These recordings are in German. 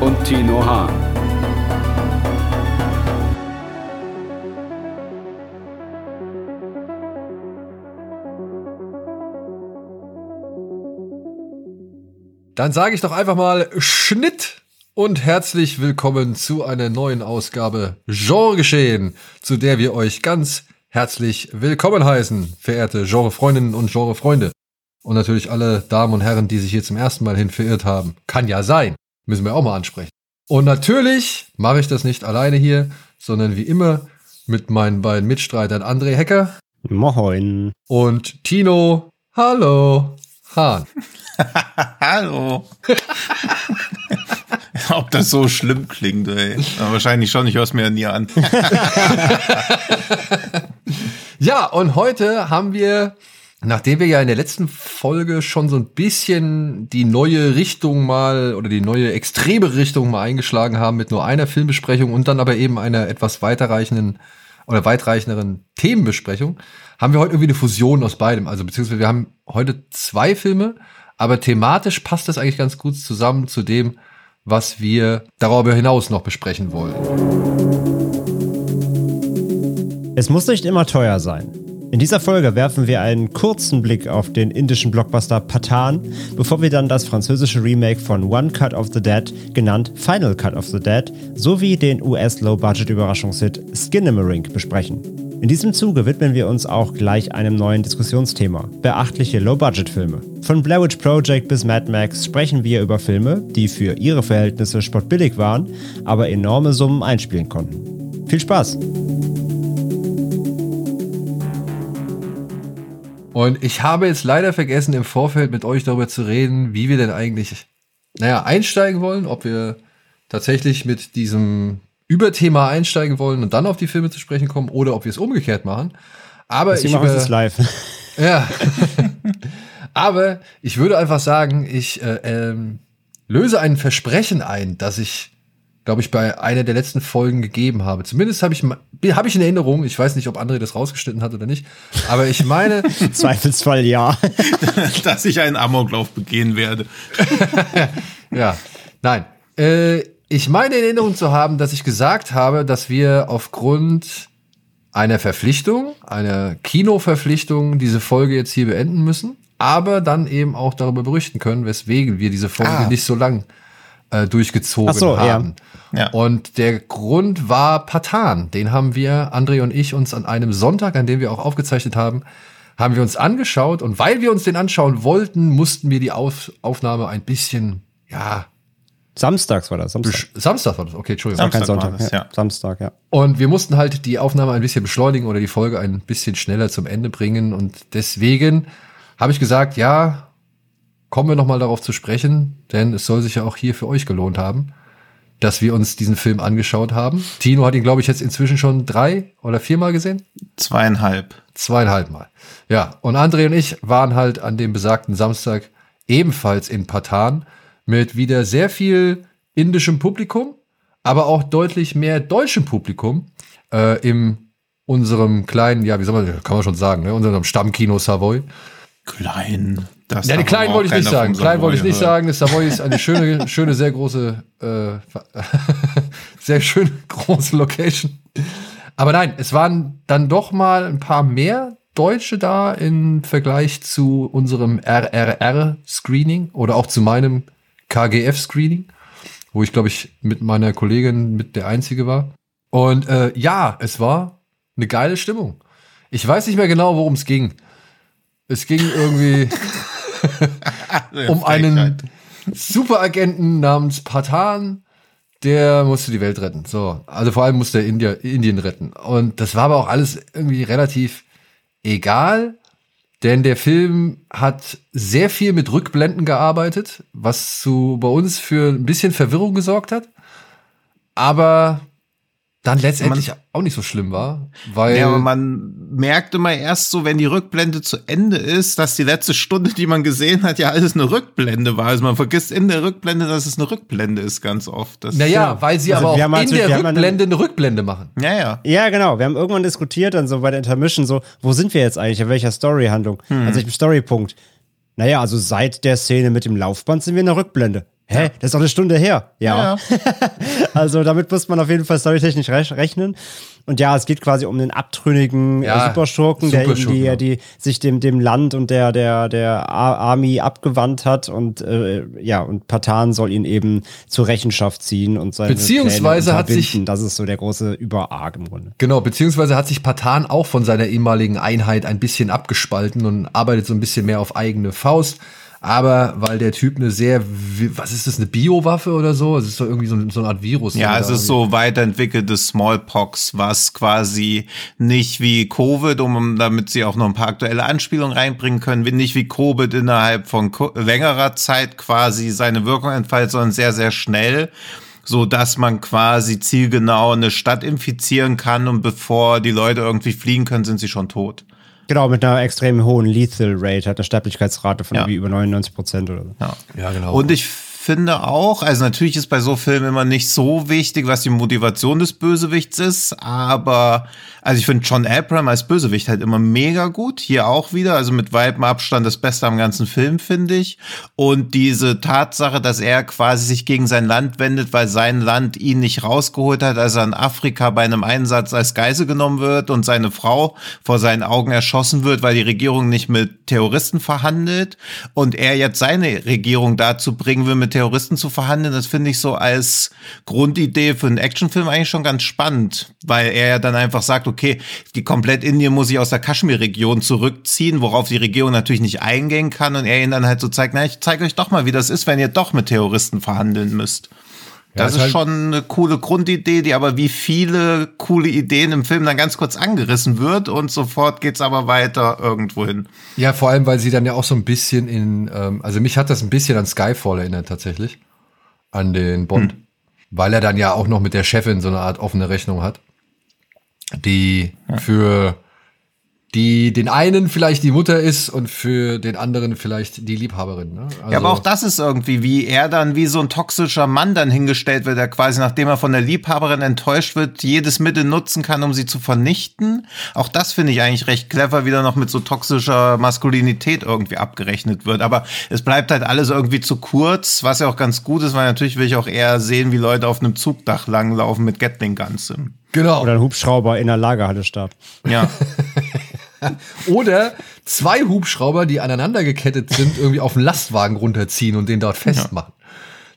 und Tino Hahn. Dann sage ich doch einfach mal Schnitt und herzlich willkommen zu einer neuen Ausgabe Genregeschehen, zu der wir euch ganz herzlich willkommen heißen, verehrte Genrefreundinnen und Genrefreunde. Und natürlich alle Damen und Herren, die sich hier zum ersten Mal hin verirrt haben. Kann ja sein. Müssen wir auch mal ansprechen. Und natürlich mache ich das nicht alleine hier, sondern wie immer mit meinen beiden Mitstreitern André Hecker. Moin. Und Tino. Hallo. Hahn. Hallo. Ob das so schlimm klingt, ey. Aber wahrscheinlich schon, ich höre es mir ja nie an. ja, und heute haben wir, nachdem wir ja in der letzten Folge schon so ein bisschen die neue Richtung mal oder die neue extreme Richtung mal eingeschlagen haben mit nur einer Filmbesprechung und dann aber eben einer etwas weiterreichenden oder weitreichenderen Themenbesprechung, haben wir heute irgendwie eine Fusion aus beidem. Also beziehungsweise wir haben heute zwei Filme, aber thematisch passt das eigentlich ganz gut zusammen zu dem, was wir darüber hinaus noch besprechen wollen. Es muss nicht immer teuer sein. In dieser Folge werfen wir einen kurzen Blick auf den indischen Blockbuster Patan, bevor wir dann das französische Remake von One Cut of the Dead, genannt Final Cut of the Dead, sowie den US-Low-Budget-Überraschungshit Skinamarink besprechen. In diesem Zuge widmen wir uns auch gleich einem neuen Diskussionsthema: beachtliche Low-Budget-Filme. Von Blair Witch Project bis Mad Max sprechen wir über Filme, die für ihre Verhältnisse spottbillig waren, aber enorme Summen einspielen konnten. Viel Spaß! Und ich habe jetzt leider vergessen, im Vorfeld mit euch darüber zu reden, wie wir denn eigentlich, naja, einsteigen wollen, ob wir tatsächlich mit diesem Überthema einsteigen wollen und dann auf die Filme zu sprechen kommen oder ob wir es umgekehrt machen. Aber Deswegen ich machen es live. Ja. Aber ich würde einfach sagen, ich äh, ähm, löse ein Versprechen ein, das ich, glaube ich, bei einer der letzten Folgen gegeben habe. Zumindest habe ich, habe ich in Erinnerung, ich weiß nicht, ob André das rausgeschnitten hat oder nicht, aber ich meine. Zweifelsfall ja. dass ich einen Amoklauf begehen werde. ja, nein. Äh, ich meine in Erinnerung zu haben, dass ich gesagt habe, dass wir aufgrund einer Verpflichtung, einer Kinoverpflichtung, diese Folge jetzt hier beenden müssen, aber dann eben auch darüber berichten können, weswegen wir diese Folge ah. nicht so lang äh, durchgezogen so, haben. Ja. Ja. Und der Grund war Patan. Den haben wir, André und ich, uns an einem Sonntag, an dem wir auch aufgezeichnet haben, haben wir uns angeschaut. Und weil wir uns den anschauen wollten, mussten wir die Auf Aufnahme ein bisschen, ja, Samstags war das. Samstag, Samstag war das, okay, Entschuldigung. Samstag kein Sonntag, das, ja. Samstag, ja. Und wir mussten halt die Aufnahme ein bisschen beschleunigen oder die Folge ein bisschen schneller zum Ende bringen. Und deswegen habe ich gesagt, ja, kommen wir nochmal darauf zu sprechen, denn es soll sich ja auch hier für euch gelohnt haben, dass wir uns diesen Film angeschaut haben. Tino hat ihn, glaube ich, jetzt inzwischen schon drei oder viermal gesehen. Zweieinhalb. Zweieinhalb Mal. Ja, und André und ich waren halt an dem besagten Samstag ebenfalls in Patan mit wieder sehr viel indischem Publikum, aber auch deutlich mehr deutschem Publikum äh, im unserem kleinen, ja, wie soll man, kann man schon sagen, ne, unserem Stammkino Savoy. Klein. Das ja, die klein wollte ich nicht sagen. Klein wollte ich nicht sagen. Das Savoy ist eine schöne, schöne, sehr große, äh, sehr schöne große Location. Aber nein, es waren dann doch mal ein paar mehr Deutsche da im Vergleich zu unserem RRR-Screening oder auch zu meinem KGF-Screening, wo ich, glaube ich, mit meiner Kollegin mit der Einzige war. Und äh, ja, es war eine geile Stimmung. Ich weiß nicht mehr genau, worum es ging. Es ging irgendwie um einen Superagenten namens Patan, der musste die Welt retten. So, also vor allem musste er India, Indien retten. Und das war aber auch alles irgendwie relativ egal. Denn der Film hat sehr viel mit Rückblenden gearbeitet, was zu, bei uns für ein bisschen Verwirrung gesorgt hat. Aber dann letztendlich man, auch nicht so schlimm war, weil ja, aber man merkt immer erst so, wenn die Rückblende zu Ende ist, dass die letzte Stunde, die man gesehen hat, ja alles eine Rückblende war. Also man vergisst in der Rückblende, dass es eine Rückblende ist, ganz oft. Das naja, weil sie also aber auch in der Rückblende eine Rückblende machen. Ja, ja. Ja, genau. Wir haben irgendwann diskutiert dann so bei der Intermission so, wo sind wir jetzt eigentlich, in welcher Storyhandlung? Hm. Also im Storypunkt. Naja, also seit der Szene mit dem Laufband sind wir in der Rückblende. Hä? Das ist doch eine Stunde her. Ja. ja. also damit muss man auf jeden Fall storytechnisch rechnen. Und ja, es geht quasi um den abtrünnigen äh, ja, Superschurken, der irgendwie ja. die, sich dem, dem Land und der, der, der Army abgewandt hat und äh, ja, und Patan soll ihn eben zur Rechenschaft ziehen und seine Beziehungsweise hat sich das ist so der große Überarg im Grunde. Genau, beziehungsweise hat sich Patan auch von seiner ehemaligen Einheit ein bisschen abgespalten und arbeitet so ein bisschen mehr auf eigene Faust aber weil der Typ eine sehr, was ist das, eine Biowaffe oder so? Es ist doch irgendwie so, so eine Art Virus. Ja, es ist so weiterentwickeltes Smallpox, was quasi nicht wie Covid, um damit sie auch noch ein paar aktuelle Anspielungen reinbringen können, nicht wie Covid innerhalb von längerer Zeit quasi seine Wirkung entfaltet, sondern sehr, sehr schnell so dass man quasi zielgenau eine Stadt infizieren kann und bevor die Leute irgendwie fliehen können, sind sie schon tot. Genau, mit einer extrem hohen Lethal Rate, hat eine Sterblichkeitsrate von ja. irgendwie über 99 Prozent oder so. Ja. ja, genau. Und ich finde auch, also natürlich ist bei so Filmen immer nicht so wichtig, was die Motivation des Bösewichts ist, aber also ich finde John Abraham als Bösewicht halt immer mega gut. Hier auch wieder, also mit weitem Abstand das Beste am ganzen Film, finde ich. Und diese Tatsache, dass er quasi sich gegen sein Land wendet, weil sein Land ihn nicht rausgeholt hat, als er in Afrika bei einem Einsatz als Geisel genommen wird und seine Frau vor seinen Augen erschossen wird, weil die Regierung nicht mit Terroristen verhandelt und er jetzt seine Regierung dazu bringen will, mit Terroristen zu verhandeln, das finde ich so als Grundidee für einen Actionfilm eigentlich schon ganz spannend, weil er ja dann einfach sagt, okay, die komplett Indien muss sich aus der Kaschmir-Region zurückziehen, worauf die Regierung natürlich nicht eingehen kann und er ihnen dann halt so zeigt, na, ich zeige euch doch mal, wie das ist, wenn ihr doch mit Terroristen verhandeln müsst. Das ist, ist halt schon eine coole Grundidee, die aber wie viele coole Ideen im Film dann ganz kurz angerissen wird und sofort geht's aber weiter irgendwo hin. Ja, vor allem, weil sie dann ja auch so ein bisschen in, ähm, also mich hat das ein bisschen an Skyfall erinnert tatsächlich, an den Bond, hm. weil er dann ja auch noch mit der Chefin so eine Art offene Rechnung hat die ja. für die den einen vielleicht die Mutter ist und für den anderen vielleicht die Liebhaberin. Ne? Also ja, aber auch das ist irgendwie, wie er dann wie so ein toxischer Mann dann hingestellt wird, der quasi, nachdem er von der Liebhaberin enttäuscht wird, jedes Mittel nutzen kann, um sie zu vernichten. Auch das finde ich eigentlich recht clever, wie da noch mit so toxischer Maskulinität irgendwie abgerechnet wird. Aber es bleibt halt alles irgendwie zu kurz, was ja auch ganz gut ist, weil natürlich will ich auch eher sehen, wie Leute auf einem Zugdach langlaufen mit Gatling Guns. Genau. Oder ein Hubschrauber in der Lagerhalle starb. Ja. Oder zwei Hubschrauber, die aneinander gekettet sind, irgendwie auf den Lastwagen runterziehen und den dort festmachen.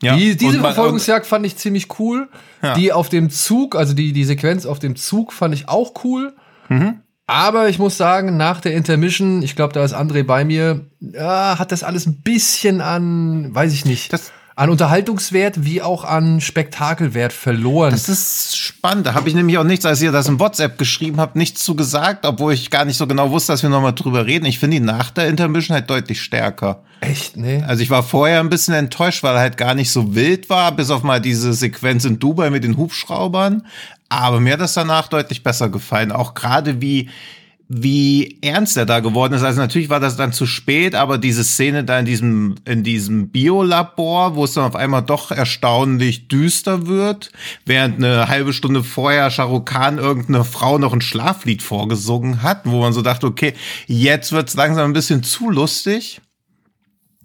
Ja. Die, diese man, Verfolgungsjagd fand ich ziemlich cool. Ja. Die auf dem Zug, also die, die Sequenz auf dem Zug fand ich auch cool. Mhm. Aber ich muss sagen, nach der Intermission, ich glaube, da ist André bei mir, ja, hat das alles ein bisschen an, weiß ich nicht. Das, an Unterhaltungswert wie auch an Spektakelwert verloren. Das ist spannend. Da habe ich nämlich auch nichts, als ihr das in WhatsApp geschrieben habt, nichts zu gesagt, obwohl ich gar nicht so genau wusste, dass wir nochmal drüber reden. Ich finde ihn nach der Intermission halt deutlich stärker. Echt, ne? Also ich war vorher ein bisschen enttäuscht, weil er halt gar nicht so wild war, bis auf mal diese Sequenz in Dubai mit den Hubschraubern. Aber mir hat das danach deutlich besser gefallen. Auch gerade wie wie ernst er da geworden ist. Also natürlich war das dann zu spät, aber diese Szene da in diesem, in diesem Biolabor, wo es dann auf einmal doch erstaunlich düster wird, während eine halbe Stunde vorher Shahrukh Khan irgendeine Frau noch ein Schlaflied vorgesungen hat, wo man so dachte, okay, jetzt wird's langsam ein bisschen zu lustig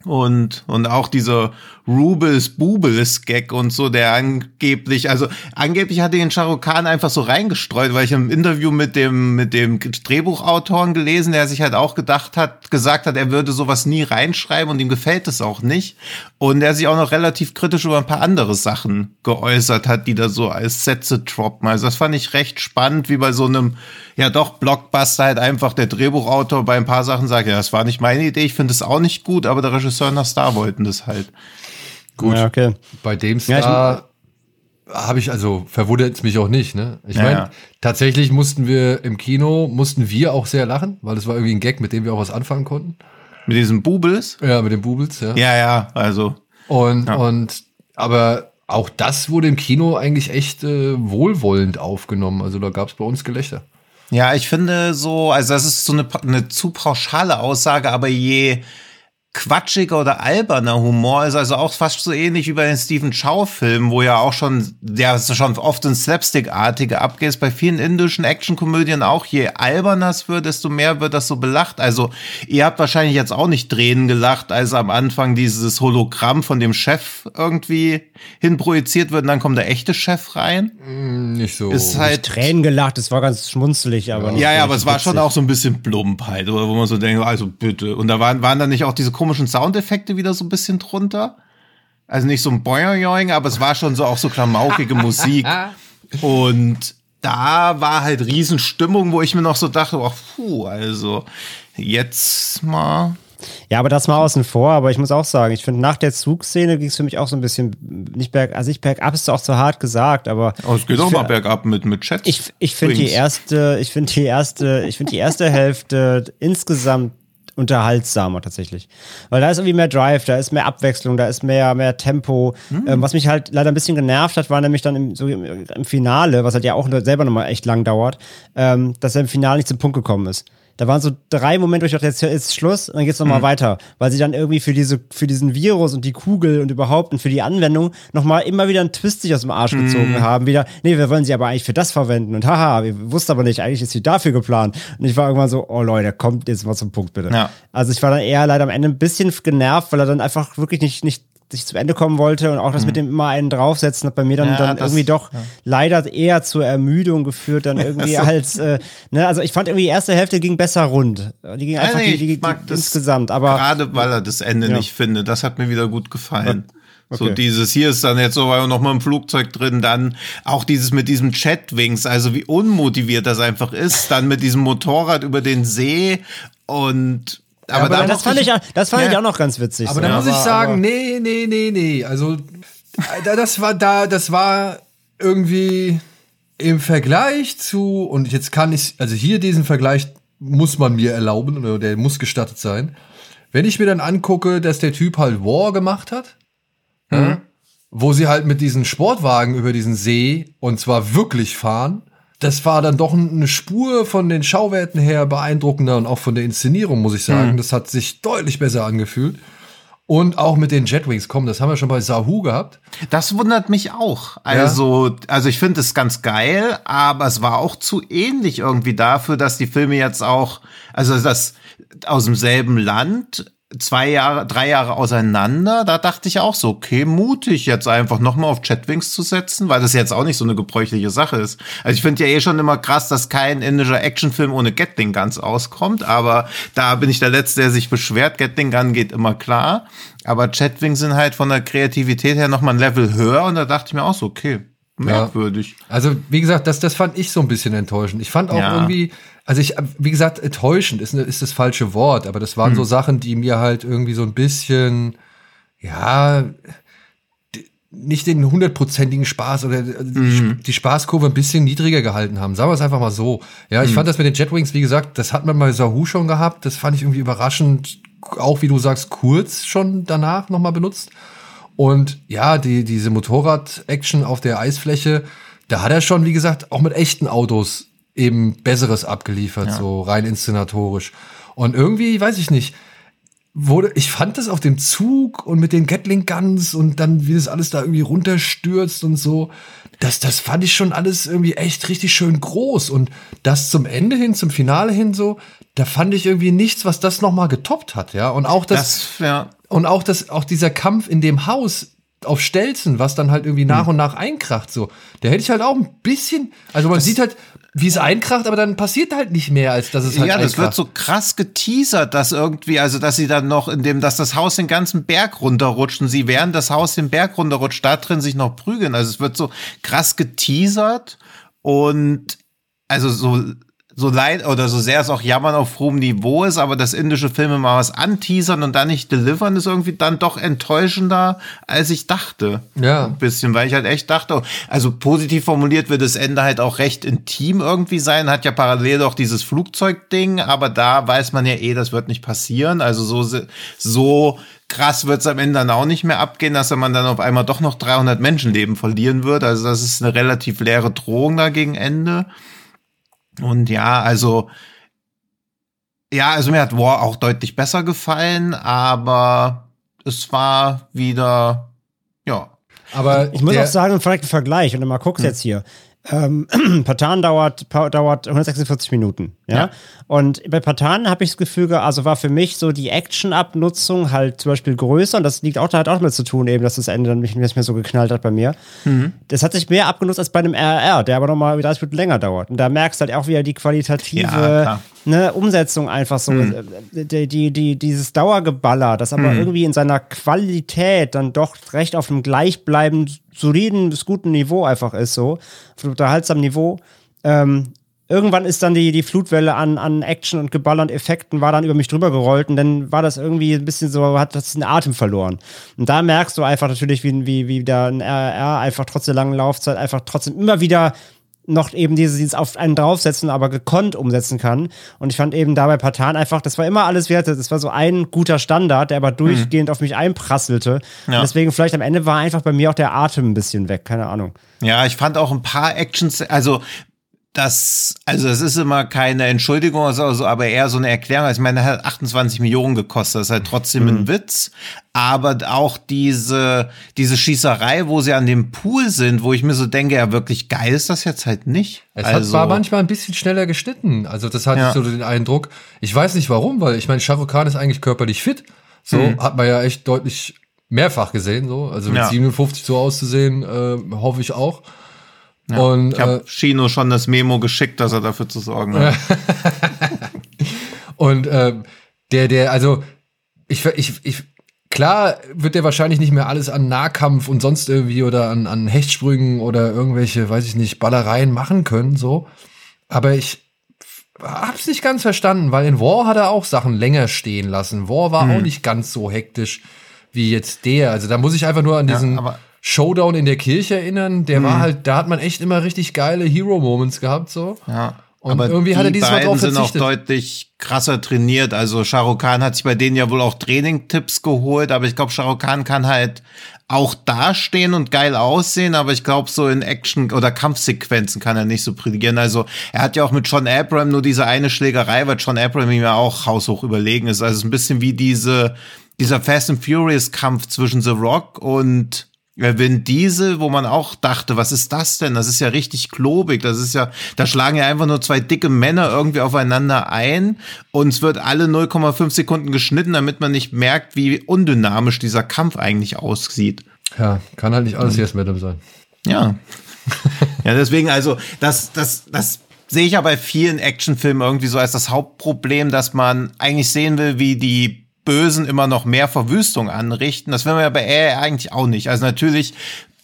und, und auch dieser Rubles Bubels Gag und so, der angeblich, also angeblich hat den Shahrukh Khan einfach so reingestreut, weil ich im Interview mit dem, mit dem Drehbuchautoren gelesen, der sich halt auch gedacht hat, gesagt hat, er würde sowas nie reinschreiben und ihm gefällt es auch nicht. Und er sich auch noch relativ kritisch über ein paar andere Sachen geäußert hat, die da so als Sätze droppen. Also das fand ich recht spannend, wie bei so einem, ja doch, Blockbuster halt einfach der Drehbuchautor bei ein paar Sachen sagt, ja, das war nicht meine Idee, ich finde es auch nicht gut, aber der Regisseur der Star wollten das halt. Gut. Ja, okay. Bei dem Star. Ja, habe ich, also verwundert es mich auch nicht, ne? Ich Ja, meine, tatsächlich mussten wir im Kino, mussten wir auch sehr lachen, weil das war irgendwie ein Gag, mit dem wir auch was anfangen konnten. Mit diesen Bubels. Ja, mit den Bubels, ja. Ja, ja, also. Und, und, aber auch das wurde im Kino eigentlich echt äh, wohlwollend aufgenommen. Also da gab es bei uns Gelächter. Ja, ich finde so, also das ist so eine, eine zu pauschale Aussage, aber je quatschiger oder alberner Humor ist also auch fast so ähnlich wie bei den Stephen Chow-Filmen, wo ja auch schon, der schon oft ins Slapstick-artige abgeht, ist bei vielen indischen Actionkomödien auch, je alberner es wird, desto mehr wird das so belacht. Also ihr habt wahrscheinlich jetzt auch nicht Tränen gelacht, als am Anfang dieses Hologramm von dem Chef irgendwie hinprojiziert wird und dann kommt der echte Chef rein. Nicht so. Ist halt Tränen gelacht, es war ganz schmunzelig, aber nicht Ja, ja, aber es war schon auch so ein bisschen plump halt, oder wo man so denkt, also bitte. Und da waren, waren dann nicht auch diese komischen Soundeffekte wieder so ein bisschen drunter? Also nicht so ein Boing, aber es war schon so auch so klamaukige Musik. Und da war halt Riesenstimmung, wo ich mir noch so dachte, ach, puh, also jetzt mal. Ja, aber das mal außen vor, aber ich muss auch sagen, ich finde, nach der Zugszene ging es für mich auch so ein bisschen nicht berg, also nicht bergab ist auch zu hart gesagt, aber Oh, es geht ich auch mal bergab mit, mit Chat. Ich, ich finde die erste, ich finde die erste, ich finde die erste Hälfte insgesamt unterhaltsamer tatsächlich. Weil da ist irgendwie mehr Drive, da ist mehr Abwechslung, da ist mehr, mehr Tempo. Ähm, was mich halt leider ein bisschen genervt hat, war nämlich dann im, so im, Finale, was halt ja auch selber nochmal echt lang dauert, ähm, dass er im Finale nicht zum Punkt gekommen ist. Da waren so drei Momente, wo ich dachte, jetzt ist Schluss und dann geht's nochmal weiter. Weil sie dann irgendwie für diese, für diesen Virus und die Kugel und überhaupt und für die Anwendung nochmal immer wieder einen Twist sich aus dem Arsch gezogen haben. Wieder, nee, wir wollen sie aber eigentlich für das verwenden. Und haha, wir wussten aber nicht, eigentlich ist sie dafür geplant. Und ich war irgendwann so, oh Leute, kommt jetzt mal zum Punkt, bitte. Ja. Also ich war dann eher leider am Ende ein bisschen genervt, weil er dann einfach wirklich nicht, nicht sich zum Ende kommen wollte und auch das mit dem immer einen draufsetzen hat bei mir dann, Mhm. Ja, dann das- irgendwie doch leider eher zur Ermüdung geführt, dann irgendwie als, äh, ne, also ich fand irgendwie die erste Hälfte ging besser rund. Die ging einfach nee, die, die, die, das insgesamt, aber Gerade weil er das Ende Ja. nicht findet. Das hat mir wieder gut gefallen. So Okay. dieses, hier ist dann jetzt so weil noch mal im Flugzeug drin, dann auch dieses mit diesem Chatwings, also wie unmotiviert das einfach ist, dann mit diesem Motorrad über den See und aber, aber dann das fand ich, auch- das fand Ja. ich auch noch ganz witzig. Aber so. da muss ich sagen, nee, nee, nee, nee. Also, da- das war da, das war irgendwie im Vergleich zu, und jetzt kann ich, also hier diesen Vergleich muss man mir erlauben, oder der muss gestattet sein. Wenn ich mir dann angucke, dass der Typ halt War gemacht hat, ja, wo sie halt mit diesen Sportwagen über diesen See und zwar wirklich fahren, das war dann doch eine Spur von den Schauwerten her beeindruckender und auch von der Inszenierung, muss ich sagen. Das hat sich deutlich besser angefühlt. Und auch mit den Jetwings, komm, das haben wir schon bei Sahu gehabt. Das wundert mich auch. Also, also ich finde es ganz geil, aber es war auch zu ähnlich irgendwie dafür, dass die Filme jetzt auch, also das aus demselben Land, zwei Jahre, drei Jahre auseinander, da dachte ich auch so, okay, mutig jetzt einfach nochmal auf Chatwings zu setzen, weil das jetzt auch nicht so eine gebräuchliche Sache ist. Also ich finde ja eh schon immer krass, dass kein indischer Actionfilm ohne Gatling Guns auskommt, aber da bin ich der Letzte, der sich beschwert. Gatling Gun geht immer klar. Aber Chatwings sind halt von der Kreativität her nochmal ein Level höher und da dachte ich mir auch so, okay, merkwürdig. Also, wie gesagt, das, das fand ich so ein bisschen enttäuschend. Ich fand auch Ja. irgendwie, also ich, wie gesagt, enttäuschend ist, ne- ist das falsche Wort, aber das waren so Sachen, die mir halt irgendwie so ein bisschen, ja, nicht den hundertprozentigen Spaß oder die, die Spaßkurve ein bisschen niedriger gehalten haben. Sagen wir es einfach mal so. Ja, ich fand das mit den Jetwings, wie gesagt, das hat man bei Sahu schon gehabt. Das fand ich irgendwie überraschend, auch wie du sagst, kurz schon danach nochmal benutzt. Und ja, die, diese Motorrad-Action auf der Eisfläche, da hat er schon, wie gesagt, auch mit echten Autos eben Besseres abgeliefert, so rein inszenatorisch. Und irgendwie, weiß ich nicht, wurde, ich fand das auf dem Zug und mit den Gatling Guns und dann, wie das alles da irgendwie runterstürzt und so, das, das fand ich schon alles irgendwie echt richtig schön groß. Und das zum Ende hin, zum Finale hin so, da fand ich irgendwie nichts, was das nochmal getoppt hat, ja. Und auch das, Das, ja. Und auch das, auch dieser Kampf in dem Haus auf Stelzen, was dann halt irgendwie Hm. nach und nach einkracht, so. Der hätte ich halt auch ein bisschen, also man sieht halt, wie es einkracht, aber dann passiert halt nicht mehr, als dass es halt Ja, das wird so krass geteasert, dass irgendwie, also dass sie dann noch in dem, dass das Haus den ganzen Berg runterrutscht und sie während das Haus den Berg runterrutscht, da drin sich noch prügeln. Also es wird so krass geteasert und also so so leid oder so sehr es auch Jammern auf hohem Niveau ist, aber dass indische Filme mal was anteasern und dann nicht delivern, ist irgendwie dann doch enttäuschender, als ich dachte. Ja. Ein bisschen, weil ich halt echt dachte, also positiv formuliert wird das Ende halt auch recht intim irgendwie sein, hat ja parallel auch dieses Flugzeugding, aber da weiß man ja eh, das wird nicht passieren. Also so, so krass wird es am Ende dann auch nicht mehr abgehen, dass man dann auf einmal doch noch 300 Menschenleben verlieren wird. Also das ist eine relativ leere Drohung da gegen Ende. Und ja, also ja, also mir hat War auch deutlich besser gefallen, aber es war wieder ja. Aber ich muss auch sagen, vielleicht ein Vergleich und mal guck's hm. jetzt hier. Ähm, Patan dauert, dauert 146 Minuten. Ja. ja. Und bei Patan habe ich das Gefühl, also war für mich so die Action-Abnutzung halt zum Beispiel größer. Und das liegt auch, da hat auch damit zu tun, eben, dass das Ende dann nicht mehr so geknallt hat bei mir. Mhm. Das hat sich mehr abgenutzt als bei einem RR, der aber nochmal 30 Minuten länger dauert. Und da merkst du halt auch wieder die qualitative ja, ne, Umsetzung einfach so. Mhm. Die, die, die, dieses Dauergeballer, das aber mhm. irgendwie in seiner Qualität dann doch recht auf einem gleichbleibend soliden bis guten Niveau einfach ist, so. Auf einem unterhaltsamen Niveau. Ähm, irgendwann ist dann die, die Flutwelle an, an Action und Geballer und Effekten war dann über mich drüber gerollt und dann war das irgendwie ein bisschen so, hat das den Atem verloren. Und da merkst du einfach natürlich, wie, wie, wie da ein RR einfach trotz der langen Laufzeit einfach trotzdem immer wieder noch eben dieses, dieses auf einen draufsetzen, aber gekonnt umsetzen kann. Und ich fand eben dabei Patan einfach, das war immer alles wert. Das war so ein guter Standard, der aber durchgehend mhm. auf mich einprasselte. Ja. Deswegen vielleicht am Ende war einfach bei mir auch der Atem ein bisschen weg, keine Ahnung. Ja, ich fand auch ein paar Actions, also das, also es ist immer keine Entschuldigung, also, aber eher so eine Erklärung. Also ich meine, er hat 28 Millionen gekostet, das ist halt trotzdem mhm. ein Witz. Aber auch diese, diese Schießerei, wo sie an dem Pool sind, wo ich mir so denke, ja, wirklich geil ist das jetzt halt nicht. Es also, war manchmal ein bisschen schneller geschnitten. Also das hatte ja. ich so den Eindruck. Ich weiß nicht warum, weil ich meine, Shahrukh Khan ist eigentlich körperlich fit. So mhm. hat man ja echt deutlich mehrfach gesehen, so. Also mit ja. 57 so auszusehen, äh, hoffe ich auch. Ja, und, ich habe äh, Chino schon das Memo geschickt, dass er dafür zu sorgen hat. und äh, der, der, also ich, ich, ich, klar wird der wahrscheinlich nicht mehr alles an Nahkampf und sonst irgendwie oder an, an Hechtsprüngen oder irgendwelche, weiß ich nicht, Ballereien machen können, so. Aber ich hab's nicht ganz verstanden, weil in War hat er auch Sachen länger stehen lassen. War war hm. auch nicht ganz so hektisch wie jetzt der. Also da muss ich einfach nur an diesen ja, Showdown in der Kirche erinnern. Der mhm. war halt, da hat man echt immer richtig geile Hero-Moments gehabt, so. Ja. Und aber irgendwie die hat er diesmal beiden drauf sind auch deutlich krasser trainiert. Also Shahrukh Khan hat sich bei denen ja wohl auch Training-Tipps geholt, aber ich glaube, Shahrukh Khan kann halt auch dastehen und geil aussehen, aber ich glaube, so in Action- oder Kampfsequenzen kann er nicht so prädigieren. Also er hat ja auch mit John Abram nur diese eine Schlägerei, weil John Abram ihm ja auch haushoch überlegen ist. Also es ist ein bisschen wie diese, dieser Fast and Furious Kampf zwischen The Rock und Vin Diesel, wo man auch dachte, was ist das denn? Das ist ja richtig klobig. Das ist ja, da schlagen ja einfach nur zwei dicke Männer irgendwie aufeinander ein und es wird alle 0,5 Sekunden geschnitten, damit man nicht merkt, wie undynamisch dieser Kampf eigentlich aussieht. Ja, kann halt nicht alles jetzt Madam sein. Ja. ja, deswegen, also, das, das, das sehe ich ja bei vielen Actionfilmen irgendwie so als das Hauptproblem, dass man eigentlich sehen will, wie die Bösen immer noch mehr Verwüstung anrichten. Das will man ja bei AI eigentlich auch nicht. Also natürlich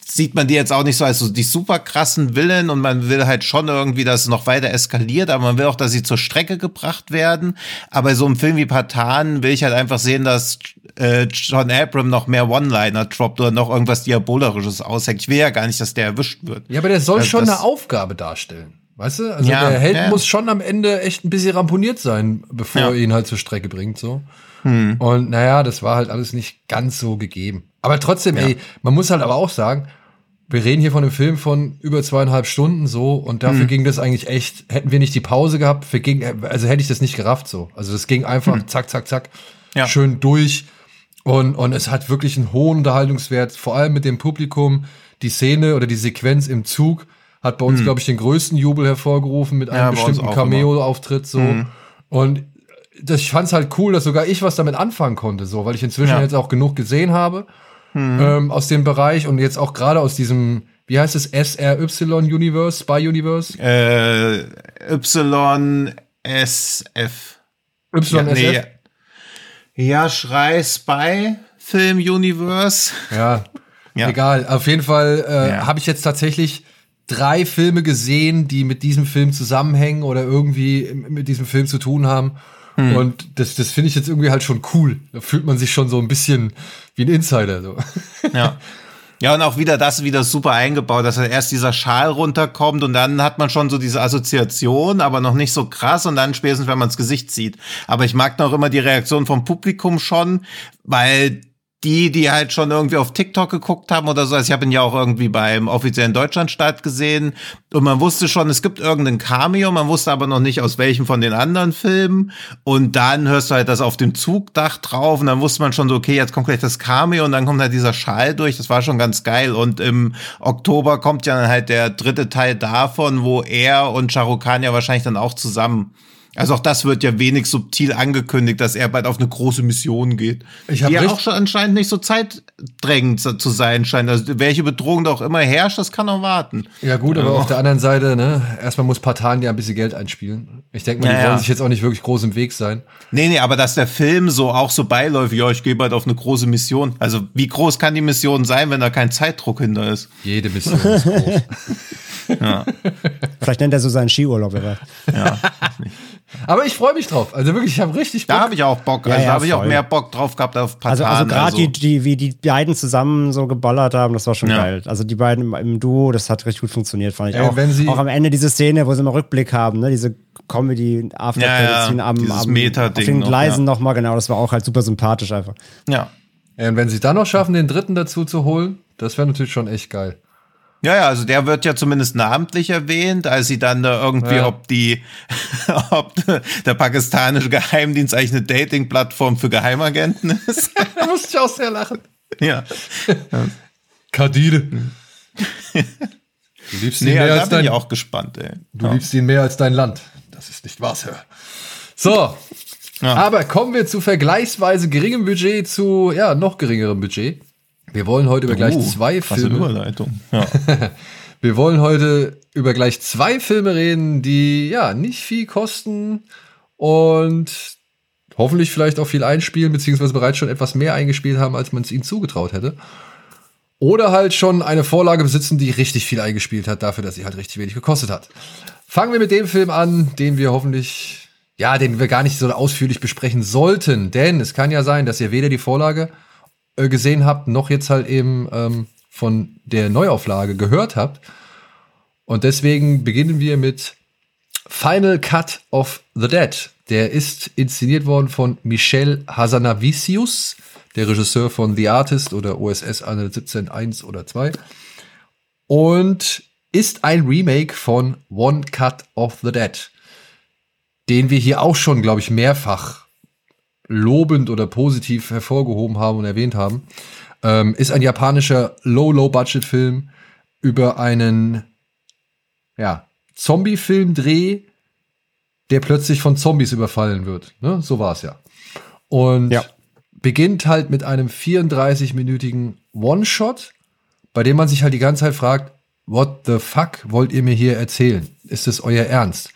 sieht man die jetzt auch nicht so als so die super krassen Willen und man will halt schon irgendwie, dass es noch weiter eskaliert, aber man will auch, dass sie zur Strecke gebracht werden. Aber so einem Film wie Patan will ich halt einfach sehen, dass äh, John Abram noch mehr One-Liner droppt oder noch irgendwas Diabolisches ausheckt. Ich will ja gar nicht, dass der erwischt wird. Ja, aber der soll also schon eine Aufgabe darstellen. Weißt du? Also ja, der Held ja. muss schon am Ende echt ein bisschen ramponiert sein, bevor ja. er ihn halt zur Strecke bringt, so. Hm. Und naja, das war halt alles nicht ganz so gegeben. Aber trotzdem, ja. ey, man muss halt aber auch sagen, wir reden hier von einem Film von über zweieinhalb Stunden so und dafür hm. ging das eigentlich echt, hätten wir nicht die Pause gehabt, für ging, also hätte ich das nicht gerafft so. Also das ging einfach hm. zack, zack, zack, ja. schön durch und, und es hat wirklich einen hohen Unterhaltungswert, vor allem mit dem Publikum, die Szene oder die Sequenz im Zug hat bei uns, hm. glaube ich, den größten Jubel hervorgerufen mit einem ja, bestimmten Cameo-Auftritt so. Hm. Und das, ich fand es halt cool, dass sogar ich was damit anfangen konnte, so, weil ich inzwischen ja. jetzt auch genug gesehen habe mhm. ähm, aus dem Bereich und jetzt auch gerade aus diesem, wie heißt es, SRY Universe, Spy Universe? Äh, YSF. YSF? Ja, nee. ja, Schrei Spy Film Universe. Ja, ja. egal. Auf jeden Fall äh, ja. habe ich jetzt tatsächlich drei Filme gesehen, die mit diesem Film zusammenhängen oder irgendwie mit diesem Film zu tun haben. Hm. Und das, das finde ich jetzt irgendwie halt schon cool. Da fühlt man sich schon so ein bisschen wie ein Insider. So. Ja. Ja, und auch wieder das wieder super eingebaut, dass erst dieser Schal runterkommt und dann hat man schon so diese Assoziation, aber noch nicht so krass und dann spätestens, wenn man das Gesicht sieht. Aber ich mag noch immer die Reaktion vom Publikum schon, weil die, die halt schon irgendwie auf TikTok geguckt haben oder so. Also ich habe ihn ja auch irgendwie beim offiziellen Deutschlandstart gesehen und man wusste schon, es gibt irgendeinen Cameo, man wusste aber noch nicht aus welchem von den anderen Filmen. Und dann hörst du halt das auf dem Zugdach drauf und dann wusste man schon so, okay, jetzt kommt gleich das Cameo und dann kommt halt dieser Schall durch. Das war schon ganz geil. Und im Oktober kommt ja dann halt der dritte Teil davon, wo er und Shahrukh Khan ja wahrscheinlich dann auch zusammen also auch das wird ja wenig subtil angekündigt, dass er bald auf eine große Mission geht. Ich die ja auch schon anscheinend nicht so zeitdrängend zu sein scheint. Also welche Bedrohung da auch immer herrscht, das kann auch warten. Ja gut, aber ja. auf der anderen Seite, ne, erstmal muss Patan ja ein bisschen Geld einspielen. Ich denke mal, die ja, wollen ja. sich jetzt auch nicht wirklich groß im Weg sein. Nee, nee, aber dass der Film so auch so beiläuft, ja, ich gehe bald auf eine große Mission. Also wie groß kann die Mission sein, wenn da kein Zeitdruck hinter ist? Jede Mission ist groß. ja. Vielleicht nennt er so seinen Skiurlaub, wer Ja. Aber ich freue mich drauf. Also wirklich, ich habe richtig Bock. Da habe ich auch Bock. Also ja, ja, da habe ich auch mehr Bock drauf gehabt auf Patan. Also, also gerade also. die, die, wie die beiden zusammen so geballert haben, das war schon ja. geil. Also die beiden im, im, Duo, das hat richtig gut funktioniert, fand ich auch. Wenn sie auch am Ende diese Szene, wo sie mal Rückblick haben, ne, diese Comedy After ja, ja. am, am Meta auf den Gleisen noch, ja. nochmal, genau, das war auch halt super sympathisch einfach. Ja. Und wenn sie dann noch schaffen, den dritten dazu zu holen, das wäre natürlich schon echt geil. Ja, ja, also der wird ja zumindest namentlich erwähnt, als sie dann da irgendwie, ja. ob die, ob der pakistanische Geheimdienst eigentlich eine Dating-Plattform für Geheimagenten ist. da musste ich auch sehr lachen. Ja. Kadir. Du liebst ihn nee, mehr als dein, ich auch gespannt, ey. Du ja. liebst ihn mehr als dein Land. Das ist nicht wahr, Sir. So. Ja. Aber kommen wir zu vergleichsweise geringem Budget zu, ja, noch geringerem Budget. Wir wollen heute über gleich uh, zwei Filme. Überleitung. Ja. Wir wollen heute über gleich zwei Filme reden, die ja nicht viel kosten und hoffentlich vielleicht auch viel einspielen, beziehungsweise bereits schon etwas mehr eingespielt haben, als man es ihnen zugetraut hätte. Oder halt schon eine Vorlage besitzen, die richtig viel eingespielt hat, dafür, dass sie halt richtig wenig gekostet hat. Fangen wir mit dem Film an, den wir hoffentlich, ja, den wir gar nicht so ausführlich besprechen sollten. Denn es kann ja sein, dass ihr weder die Vorlage äh, gesehen habt, noch jetzt halt eben ähm, von der Neuauflage gehört habt. Und deswegen beginnen wir mit Final Cut of the Dead. Der ist inszeniert worden von Michel Hazanavicius, der Regisseur von The Artist oder OSS 117.1 oder 2. Und ist ein Remake von One Cut of the Dead, den wir hier auch schon, glaube ich, mehrfach lobend oder positiv hervorgehoben haben und erwähnt haben, ähm, ist ein japanischer Low-Low-Budget-Film über einen ja, Zombie-Film-Dreh, der plötzlich von Zombies überfallen wird. Ne? So war es ja. Und ja. beginnt halt mit einem 34-minütigen One-Shot, bei dem man sich halt die ganze Zeit fragt, what the fuck wollt ihr mir hier erzählen? Ist es euer Ernst?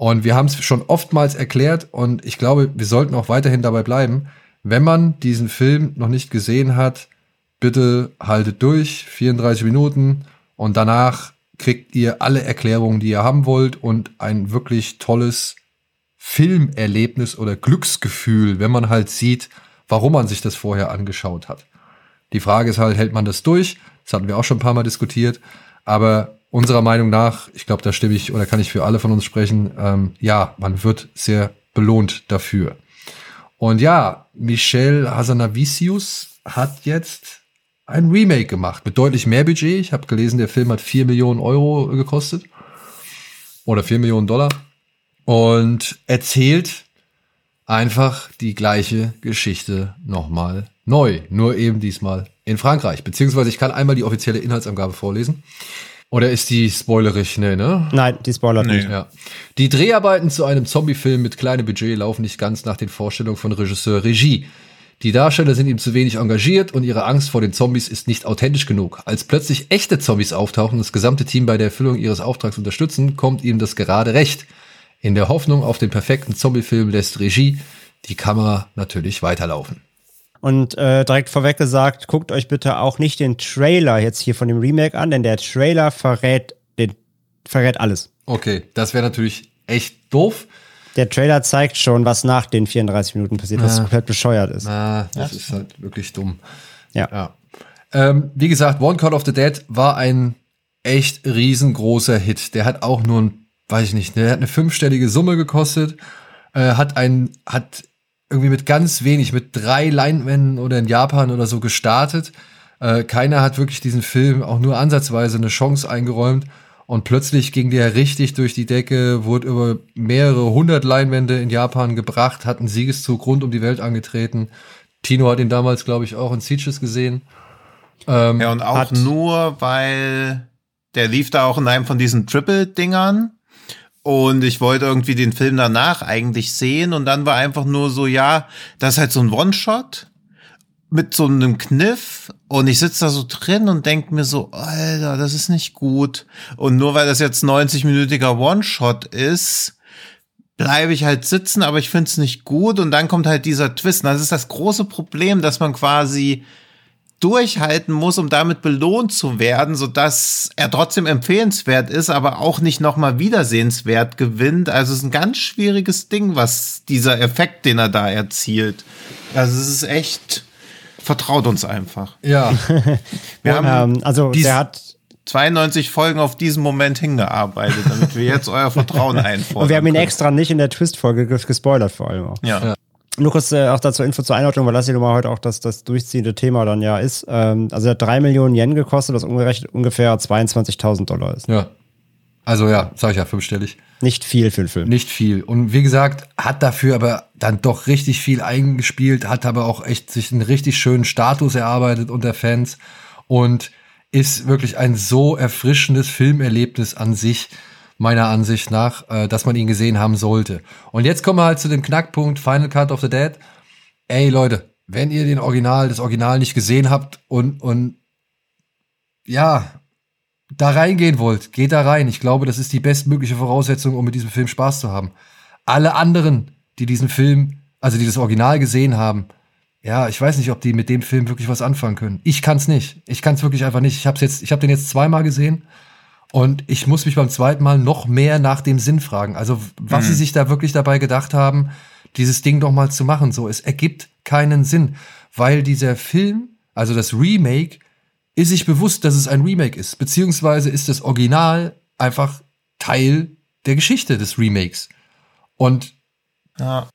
Und wir haben es schon oftmals erklärt und ich glaube, wir sollten auch weiterhin dabei bleiben. Wenn man diesen Film noch nicht gesehen hat, bitte haltet durch, 34 Minuten und danach kriegt ihr alle Erklärungen, die ihr haben wollt und ein wirklich tolles Filmerlebnis oder Glücksgefühl, wenn man halt sieht, warum man sich das vorher angeschaut hat. Die Frage ist halt, hält man das durch? Das hatten wir auch schon ein paar Mal diskutiert. Aber unserer Meinung nach, ich glaube, da stimme ich oder kann ich für alle von uns sprechen, ähm, ja, man wird sehr belohnt dafür. Und ja, Michel Hazanavicius hat jetzt ein Remake gemacht mit deutlich mehr Budget. Ich habe gelesen, der Film hat 4 Millionen Euro gekostet oder 4 Millionen Dollar und erzählt einfach die gleiche Geschichte nochmal neu, nur eben diesmal in Frankreich. Beziehungsweise ich kann einmal die offizielle Inhaltsangabe vorlesen. Oder ist die spoilerig? Nee, ne? Nein, die spoilert nee. nicht. Ja. Die Dreharbeiten zu einem Zombie-Film mit kleinem Budget laufen nicht ganz nach den Vorstellungen von Regisseur Regie. Die Darsteller sind ihm zu wenig engagiert und ihre Angst vor den Zombies ist nicht authentisch genug. Als plötzlich echte Zombies auftauchen und das gesamte Team bei der Erfüllung ihres Auftrags unterstützen, kommt ihm das gerade recht. In der Hoffnung auf den perfekten Zombie-Film lässt Regie die Kamera natürlich weiterlaufen. Und äh, direkt vorweg gesagt, guckt euch bitte auch nicht den Trailer jetzt hier von dem Remake an, denn der Trailer verrät verrät alles. Okay, das wäre natürlich echt doof. Der Trailer zeigt schon, was nach den 34 Minuten passiert, was komplett bescheuert ist. Na, das ja. ist halt wirklich dumm. Ja. ja. Ähm, wie gesagt, One Call of the Dead war ein echt riesengroßer Hit. Der hat auch nur ein, weiß ich nicht, der hat eine fünfstellige Summe gekostet, äh, hat ein, hat irgendwie mit ganz wenig, mit drei Leinwänden oder in Japan oder so gestartet. Äh, keiner hat wirklich diesen Film auch nur ansatzweise eine Chance eingeräumt. Und plötzlich ging der richtig durch die Decke, wurde über mehrere hundert Leinwände in Japan gebracht, hat einen Siegeszug rund um die Welt angetreten. Tino hat ihn damals, glaube ich, auch in Sieges gesehen. Ähm, ja, und auch nur, weil der lief da auch in einem von diesen Triple-Dingern. Und ich wollte irgendwie den Film danach eigentlich sehen. Und dann war einfach nur so, ja, das ist halt so ein One-Shot mit so einem Kniff und ich sitze da so drin und denk mir so, Alter, das ist nicht gut. Und nur weil das jetzt 90-minütiger One-Shot ist, bleibe ich halt sitzen, aber ich finde es nicht gut. Und dann kommt halt dieser Twist. Und das ist das große Problem, dass man quasi durchhalten muss, um damit belohnt zu werden, so dass er trotzdem empfehlenswert ist, aber auch nicht nochmal wiedersehenswert gewinnt. Also es ist ein ganz schwieriges Ding, was dieser Effekt, den er da erzielt. Also es ist echt vertraut uns einfach. Ja. Wir haben ähm, also der hat 92 Folgen auf diesen Moment hingearbeitet, damit wir jetzt euer Vertrauen einfordern. Und wir haben ihn können. extra nicht in der Twist-Folge gespoilert, vor allem auch. Ja. ja. Nur kurz äh, auch dazu Info zur Einordnung, weil das hier mal heute auch das, das durchziehende Thema dann ja ist. Ähm, also er hat 3 Millionen Yen gekostet, was umgerechnet ungefähr 22.000 Dollar ist. Ja. Also ja, sag ich ja, fünfstellig. Nicht viel für den Film. Nicht viel. Und wie gesagt, hat dafür aber dann doch richtig viel eingespielt, hat aber auch echt sich einen richtig schönen Status erarbeitet unter Fans und ist wirklich ein so erfrischendes Filmerlebnis an sich, meiner Ansicht nach, äh, dass man ihn gesehen haben sollte. Und jetzt kommen wir halt zu dem Knackpunkt Final Cut of the Dead. Ey Leute, wenn ihr den Original, das Original nicht gesehen habt und, und ja, da reingehen wollt, geht da rein. Ich glaube, das ist die bestmögliche Voraussetzung, um mit diesem Film Spaß zu haben. Alle anderen, die diesen Film, also die das Original gesehen haben, ja, ich weiß nicht, ob die mit dem Film wirklich was anfangen können. Ich kann's nicht. Ich kann's wirklich einfach nicht. Ich hab's jetzt, ich habe den jetzt zweimal gesehen und ich muss mich beim zweiten Mal noch mehr nach dem Sinn fragen. Also, was mhm. sie sich da wirklich dabei gedacht haben, dieses Ding doch mal zu machen. So, es ergibt keinen Sinn, weil dieser Film, also das Remake, ist sich bewusst, dass es ein Remake ist, beziehungsweise ist das Original einfach Teil der Geschichte des Remakes. Und ja.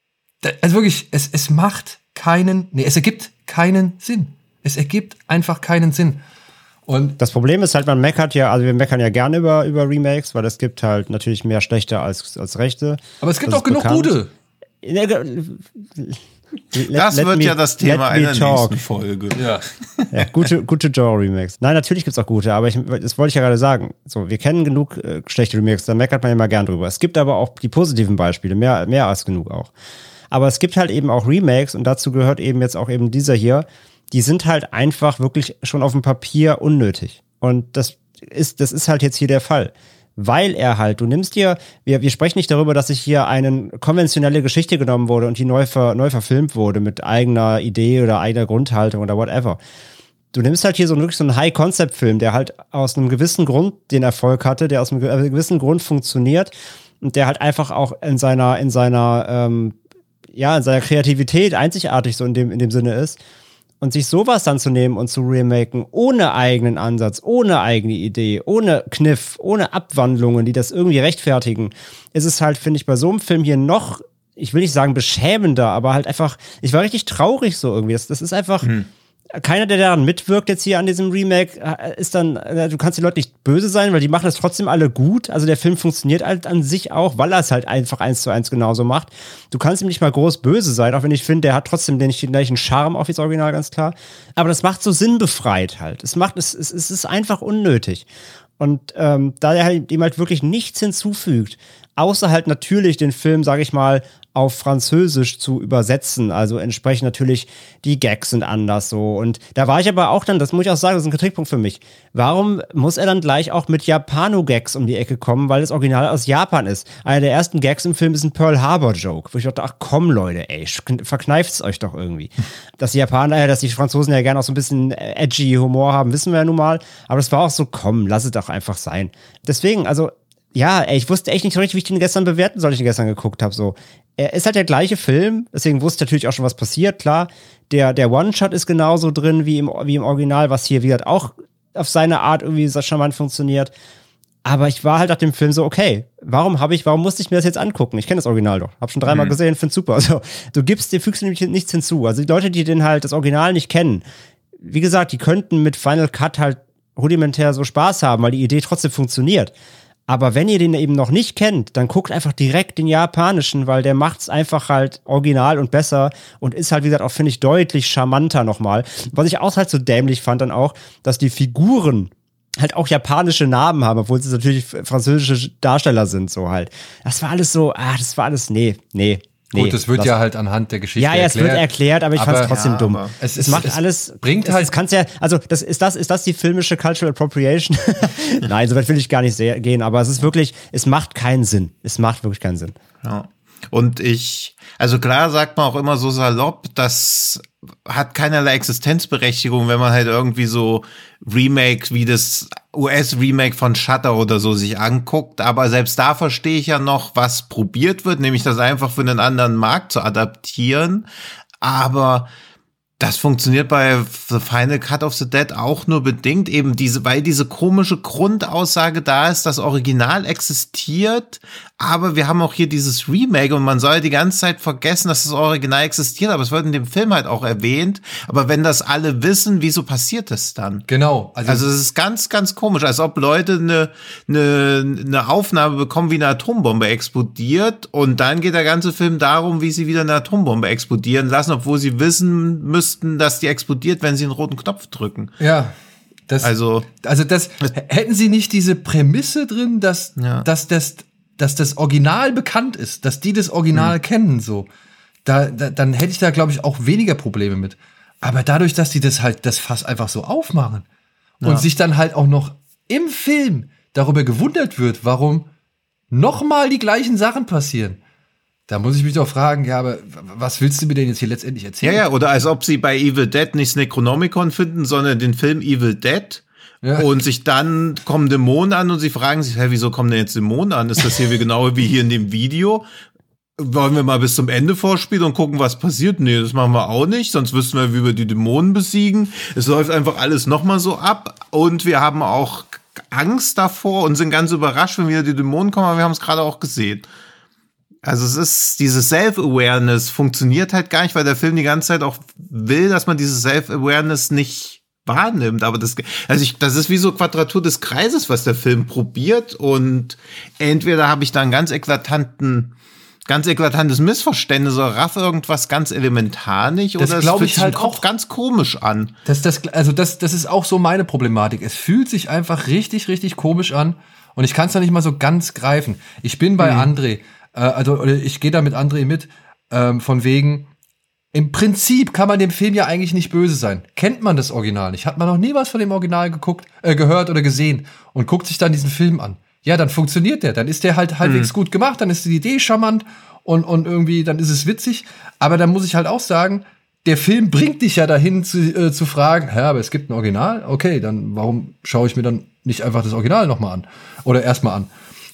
also wirklich, es, es macht keinen, nee, es ergibt keinen Sinn. Es ergibt einfach keinen Sinn. Und das Problem ist halt, man meckert ja, also wir meckern ja gerne über, über Remakes, weil es gibt halt natürlich mehr schlechte als, als rechte. Aber es gibt auch genug bekannt. gute. Let, das let wird me, ja das Thema einer talk. nächsten Folge. Ja. ja gute, gute Jaw-Remakes. Nein, natürlich gibt es auch gute, aber ich, das wollte ich ja gerade sagen. So, wir kennen genug äh, schlechte Remakes, da meckert man immer gern drüber. Es gibt aber auch die positiven Beispiele, mehr, mehr als genug auch. Aber es gibt halt eben auch Remakes und dazu gehört eben jetzt auch eben dieser hier. Die sind halt einfach wirklich schon auf dem Papier unnötig. Und das ist, das ist halt jetzt hier der Fall weil er halt, du nimmst dir, wir, wir sprechen nicht darüber, dass sich hier eine konventionelle Geschichte genommen wurde und die neu, ver, neu verfilmt wurde mit eigener Idee oder eigener Grundhaltung oder whatever. Du nimmst halt hier so wirklich so einen High-Concept-Film, der halt aus einem gewissen Grund den Erfolg hatte, der aus einem gewissen Grund funktioniert und der halt einfach auch in seiner, in seiner, ähm, ja, in seiner Kreativität einzigartig so in dem, in dem Sinne ist und sich sowas dann zu nehmen und zu remaken, ohne eigenen Ansatz, ohne eigene Idee, ohne Kniff, ohne Abwandlungen, die das irgendwie rechtfertigen, ist es halt, finde ich, bei so einem Film hier noch, ich will nicht sagen beschämender, aber halt einfach, ich war richtig traurig so irgendwie. Das, das ist einfach. Hm keiner, der daran mitwirkt jetzt hier an diesem Remake, äh, ist dann, äh, du kannst die Leute nicht böse sein, weil die machen das trotzdem alle gut. Also der Film funktioniert halt an sich auch, weil er es halt einfach eins zu eins genauso macht. Du kannst ihm nicht mal groß böse sein, auch wenn ich finde, der hat trotzdem den, den gleichen Charme auf das Original, ganz klar. Aber das macht so sinnbefreit halt. Es macht, es, es, es ist einfach unnötig. Und ähm, da er halt, ihm halt wirklich nichts hinzufügt, außer halt natürlich den Film, sage ich mal, auf Französisch zu übersetzen. Also entsprechend natürlich die Gags sind anders so. Und da war ich aber auch dann, das muss ich auch sagen, das ist ein Kritikpunkt für mich. Warum muss er dann gleich auch mit Japano-Gags um die Ecke kommen, weil das Original aus Japan ist? Einer der ersten Gags im Film ist ein Pearl Harbor-Joke, wo ich dachte, ach komm Leute, ey, verkneift's euch doch irgendwie. dass die Japaner, dass die Franzosen ja gerne auch so ein bisschen edgy Humor haben, wissen wir ja nun mal. Aber das war auch so, komm, lass es doch einfach sein. Deswegen, also ja, ey, ich wusste echt nicht so richtig, wie ich den gestern bewerten soll, ich den gestern geguckt habe. So, er ist halt der gleiche Film, deswegen wusste ich natürlich auch schon, was passiert. Klar, der der One-Shot ist genauso drin wie im wie im Original, was hier wieder auch auf seine Art irgendwie so charmant funktioniert. Aber ich war halt nach dem Film so, okay, warum habe ich, warum musste ich mir das jetzt angucken? Ich kenne das Original doch. Hab schon dreimal mhm. gesehen, find's super. Also, du gibst, dir fügst nämlich nichts hinzu. Also die Leute, die den halt das Original nicht kennen, wie gesagt, die könnten mit Final Cut halt rudimentär so Spaß haben, weil die Idee trotzdem funktioniert. Aber wenn ihr den eben noch nicht kennt, dann guckt einfach direkt den japanischen, weil der macht's einfach halt original und besser und ist halt, wie gesagt, auch, finde ich, deutlich charmanter nochmal. Was ich auch halt so dämlich fand dann auch, dass die Figuren halt auch japanische Namen haben, obwohl sie natürlich französische Darsteller sind, so halt. Das war alles so, ah, das war alles, nee, nee, Nee, Gut, das wird ja halt anhand der Geschichte ja, ja, es wird erklärt, aber ich fand es trotzdem ja, dumm. Es, ist, es macht es alles. Bringt halt. kannst ja, also das ist das, ist das die filmische Cultural Appropriation? Nein, so weit will ich gar nicht sehr, gehen, aber es ist wirklich, es macht keinen Sinn. Es macht wirklich keinen Sinn. Ja. Und ich, also klar sagt man auch immer so salopp, das hat keinerlei Existenzberechtigung, wenn man halt irgendwie so Remake wie das US-Remake von Shutter oder so sich anguckt. Aber selbst da verstehe ich ja noch, was probiert wird, nämlich das einfach für einen anderen Markt zu adaptieren. Aber das funktioniert bei The Final Cut of the Dead auch nur bedingt, eben diese, weil diese komische Grundaussage da ist, das Original existiert, aber wir haben auch hier dieses Remake und man soll die ganze Zeit vergessen, dass das Original existiert, aber es wird in dem Film halt auch erwähnt. Aber wenn das alle wissen, wieso passiert das dann? Genau. Also, also es ist ganz, ganz komisch, als ob Leute eine, eine, eine Aufnahme bekommen, wie eine Atombombe explodiert und dann geht der ganze Film darum, wie sie wieder eine Atombombe explodieren lassen, obwohl sie wissen müssten, dass die explodiert, wenn sie einen roten Knopf drücken. Ja. Das, also, also das, hätten sie nicht diese Prämisse drin, dass, ja. dass das dass das Original bekannt ist, dass die das Original hm. kennen, so, da, da, dann hätte ich da, glaube ich, auch weniger Probleme mit. Aber dadurch, dass die das halt, das Fass einfach so aufmachen ja. und sich dann halt auch noch im Film darüber gewundert wird, warum nochmal die gleichen Sachen passieren. Da muss ich mich doch fragen, ja, aber was willst du mir denn jetzt hier letztendlich erzählen? Ja, ja, oder als ob sie bei Evil Dead nicht Necronomicon finden, sondern den Film Evil Dead ja. Und sich dann kommen Dämonen an und sie fragen sich, hä, wieso kommen denn jetzt Dämonen an? Ist das hier wie genau wie hier in dem Video? Wollen wir mal bis zum Ende vorspielen und gucken, was passiert? Nee, das machen wir auch nicht, sonst wüssten wir, wie wir die Dämonen besiegen. Es läuft einfach alles nochmal so ab und wir haben auch Angst davor und sind ganz überrascht, wenn wieder die Dämonen kommen, aber wir haben es gerade auch gesehen. Also es ist, diese Self-Awareness funktioniert halt gar nicht, weil der Film die ganze Zeit auch will, dass man diese Self-Awareness nicht wahrnimmt. Aber das, also ich, das ist wie so Quadratur des Kreises, was der Film probiert. Und entweder habe ich da einen ganz eklatanten, ganz eklatantes Missverständnis oder raff irgendwas ganz elementar nicht das oder es fühlt sich halt auch ganz komisch an. Das, das, also das, das ist auch so meine Problematik. Es fühlt sich einfach richtig, richtig komisch an. Und ich kann es da nicht mal so ganz greifen. Ich bin bei mhm. André, äh, also ich gehe da mit André mit, ähm, von wegen, im Prinzip kann man dem Film ja eigentlich nicht böse sein. Kennt man das Original nicht? Hat man noch nie was von dem Original geguckt, äh, gehört oder gesehen und guckt sich dann diesen Film an. Ja, dann funktioniert der. Dann ist der halt halbwegs mhm. gut gemacht, dann ist die Idee charmant und, und irgendwie, dann ist es witzig. Aber dann muss ich halt auch sagen, der Film bringt dich ja dahin zu, äh, zu fragen, ja, aber es gibt ein Original, okay, dann warum schaue ich mir dann nicht einfach das Original nochmal an? Oder erstmal an.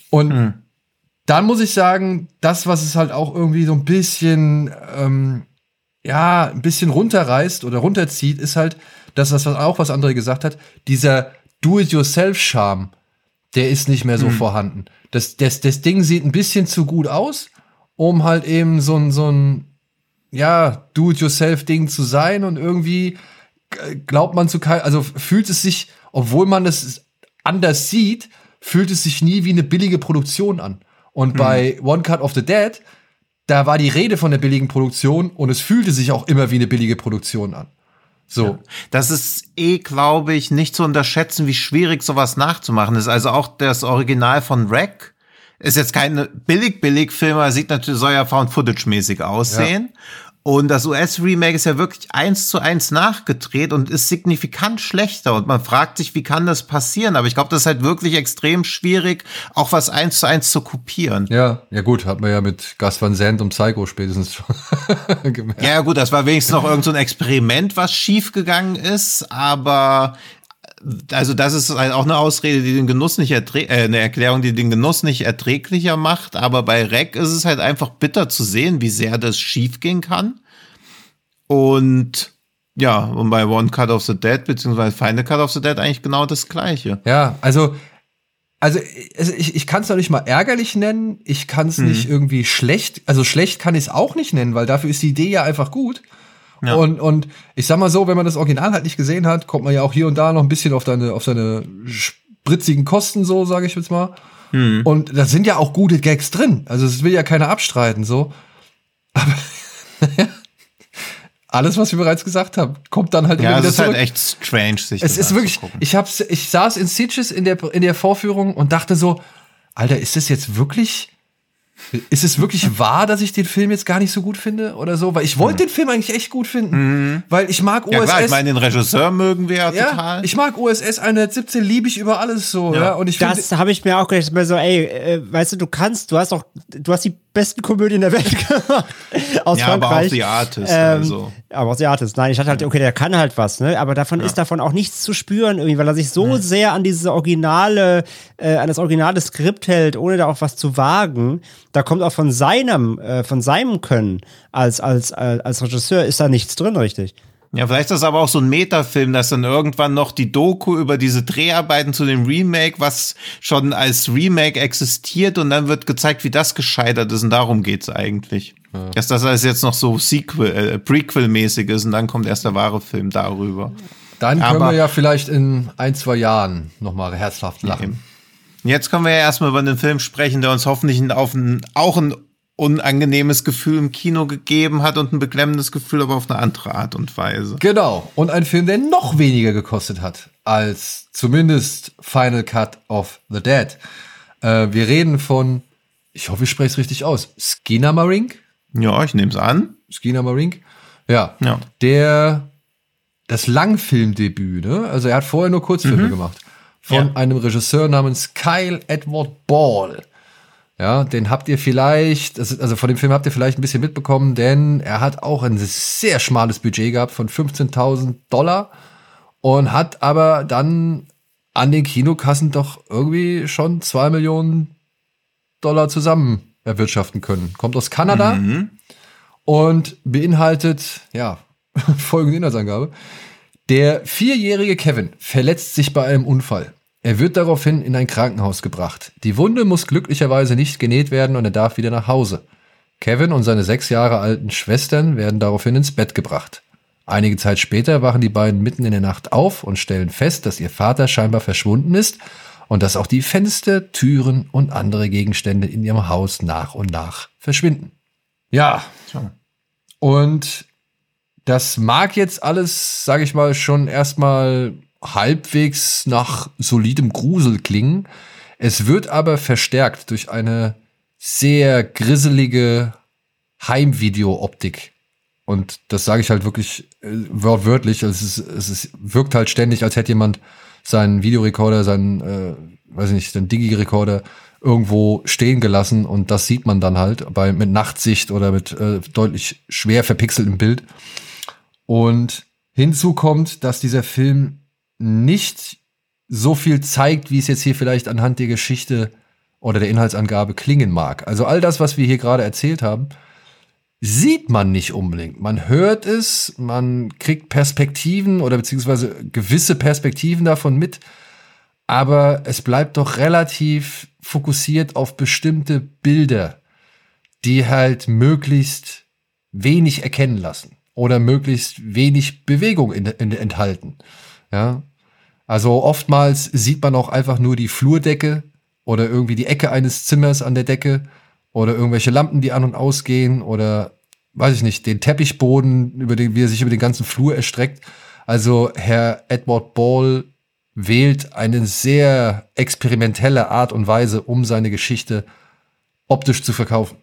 Und mhm. Dann muss ich sagen, das, was es halt auch irgendwie so ein bisschen ähm, ja, ein bisschen runterreißt oder runterzieht, ist halt das, was auch was andere gesagt hat, dieser Do-it-yourself-Charme, der ist nicht mehr so mhm. vorhanden. Das, das, das Ding sieht ein bisschen zu gut aus, um halt eben so ein, so ein, ja, Do-it-yourself-Ding zu sein und irgendwie glaubt man zu kein, also fühlt es sich, obwohl man das anders sieht, fühlt es sich nie wie eine billige Produktion an. Und mhm. bei One Cut of the Dead da war die Rede von der billigen Produktion und es fühlte sich auch immer wie eine billige Produktion an. So. Ja. Das ist eh, glaube ich, nicht zu unterschätzen, wie schwierig sowas nachzumachen ist. Also auch das Original von Rack ist jetzt kein billig-billig-Film, sieht natürlich, soll ja Found-Footage-mäßig aussehen. Ja. Und das US-Remake ist ja wirklich eins zu eins nachgedreht und ist signifikant schlechter. Und man fragt sich, wie kann das passieren? Aber ich glaube, das ist halt wirklich extrem schwierig, auch was eins zu eins zu kopieren. Ja, ja gut, hat man ja mit Gas van Sant und Psycho spätestens schon gemerkt. Ja, gut, das war wenigstens noch irgendein so ein Experiment, was schief gegangen ist. Aber also das ist halt auch eine Ausrede, die den Genuss nicht erträgt, äh, eine Erklärung, die den Genuss nicht erträglicher macht. Aber bei Rec ist es halt einfach bitter zu sehen, wie sehr das schiefgehen kann. Und ja, und bei One Cut of the Dead beziehungsweise Final Cut of the Dead eigentlich genau das Gleiche. Ja, also also ich, ich kann es doch nicht mal ärgerlich nennen, ich kann es hm. nicht irgendwie schlecht, also schlecht kann ich es auch nicht nennen, weil dafür ist die Idee ja einfach gut. Ja. Und, und ich sag mal so, wenn man das Original halt nicht gesehen hat, kommt man ja auch hier und da noch ein bisschen auf deine, auf seine spritzigen Kosten, so sage ich jetzt mal. Hm. Und da sind ja auch gute Gags drin. Also es will ja keiner abstreiten, so. Aber alles, was wir bereits gesagt haben, kommt dann halt ja, wieder zurück. Ja, es ist halt echt strange, sich Es ist wirklich, ich hab's, ich saß in Sitges in der, in der Vorführung und dachte so, Alter, ist das jetzt wirklich ist es wirklich wahr, dass ich den Film jetzt gar nicht so gut finde oder so? Weil ich wollte mhm. den Film eigentlich echt gut finden. Mhm. Weil ich mag OSS. Ja, klar, ich meine, den Regisseur mögen wir ja, ja total. Ich mag OSS 117, liebe ich über alles so. Ja. ja? Und ich das habe ich mir auch gedacht, so, ey, äh, weißt du, du kannst, du hast doch, du hast die besten Komödien der Welt gemacht. aus ja, Frankreich. aber auch The Artist. Ähm, also. Aber auch The Artist. Nein, ich hatte halt, okay, der kann halt was, ne? Aber davon ja. ist davon auch nichts zu spüren irgendwie, weil er sich so mhm. sehr an diese originale, äh, an das originale Skript hält, ohne da auch was zu wagen. Da kommt auch von seinem, äh, von seinem Können als, als, als, als Regisseur ist da nichts drin, richtig. Ja, vielleicht ist das aber auch so ein Metafilm, dass dann irgendwann noch die Doku über diese Dreharbeiten zu dem Remake, was schon als Remake existiert und dann wird gezeigt, wie das gescheitert ist und darum geht's eigentlich. Ja. Dass das alles jetzt noch so Sequel, äh, Prequel-mäßig ist und dann kommt erst der wahre Film darüber. Dann können aber, wir ja vielleicht in ein, zwei Jahren nochmal herzhaft lachen. Jetzt können wir ja erstmal über den Film sprechen, der uns hoffentlich auf ein, auch ein unangenehmes Gefühl im Kino gegeben hat und ein beklemmendes Gefühl, aber auf eine andere Art und Weise. Genau. Und ein Film, der noch weniger gekostet hat als zumindest Final Cut of the Dead. Äh, wir reden von, ich hoffe, ich spreche es richtig aus, Skinamarink. Ja, ich nehme es an. Skinamarink. Ja. ja. Der, das Langfilmdebüt, ne? Also er hat vorher nur Kurzfilme mhm. gemacht. Von ja. einem Regisseur namens Kyle Edward Ball. Ja, den habt ihr vielleicht, also von dem Film habt ihr vielleicht ein bisschen mitbekommen, denn er hat auch ein sehr schmales Budget gehabt von 15.000 Dollar und hat aber dann an den Kinokassen doch irgendwie schon zwei Millionen Dollar zusammen erwirtschaften können. Kommt aus Kanada mhm. und beinhaltet, ja, folgende Inhaltsangabe. Der vierjährige Kevin verletzt sich bei einem Unfall. Er wird daraufhin in ein Krankenhaus gebracht. Die Wunde muss glücklicherweise nicht genäht werden und er darf wieder nach Hause. Kevin und seine sechs Jahre alten Schwestern werden daraufhin ins Bett gebracht. Einige Zeit später wachen die beiden mitten in der Nacht auf und stellen fest, dass ihr Vater scheinbar verschwunden ist und dass auch die Fenster, Türen und andere Gegenstände in ihrem Haus nach und nach verschwinden. Ja. Und das mag jetzt alles, sage ich mal, schon erstmal halbwegs nach solidem Grusel klingen. Es wird aber verstärkt durch eine sehr grisselige Heimvideo-Optik. Und das sage ich halt wirklich äh, wortwörtlich. Es, ist, es ist, wirkt halt ständig, als hätte jemand seinen Videorekorder, seinen, äh, weiß ich nicht, den Digi-Rekorder irgendwo stehen gelassen und das sieht man dann halt bei mit Nachtsicht oder mit äh, deutlich schwer verpixeltem Bild. Und hinzu kommt, dass dieser Film nicht so viel zeigt, wie es jetzt hier vielleicht anhand der Geschichte oder der Inhaltsangabe klingen mag. Also all das, was wir hier gerade erzählt haben, sieht man nicht unbedingt. Man hört es, man kriegt Perspektiven oder beziehungsweise gewisse Perspektiven davon mit, aber es bleibt doch relativ fokussiert auf bestimmte Bilder, die halt möglichst wenig erkennen lassen oder möglichst wenig Bewegung in, in, enthalten. Ja, also oftmals sieht man auch einfach nur die Flurdecke oder irgendwie die Ecke eines Zimmers an der Decke oder irgendwelche Lampen, die an und ausgehen oder weiß ich nicht, den Teppichboden, über den, wie er sich über den ganzen Flur erstreckt. Also Herr Edward Ball wählt eine sehr experimentelle Art und Weise, um seine Geschichte optisch zu verkaufen.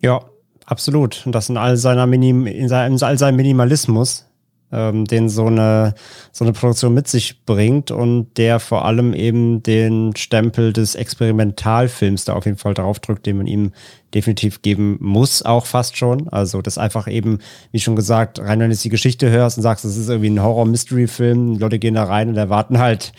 Ja, absolut. Und das in all seiner Minim, in all seinem Minimalismus. Ähm, den so eine, so eine Produktion mit sich bringt und der vor allem eben den Stempel des Experimentalfilms da auf jeden Fall draufdrückt, den man ihm definitiv geben muss, auch fast schon. Also das einfach eben, wie schon gesagt, rein wenn du die Geschichte hörst und sagst, das ist irgendwie ein Horror-Mystery-Film, Leute gehen da rein und erwarten halt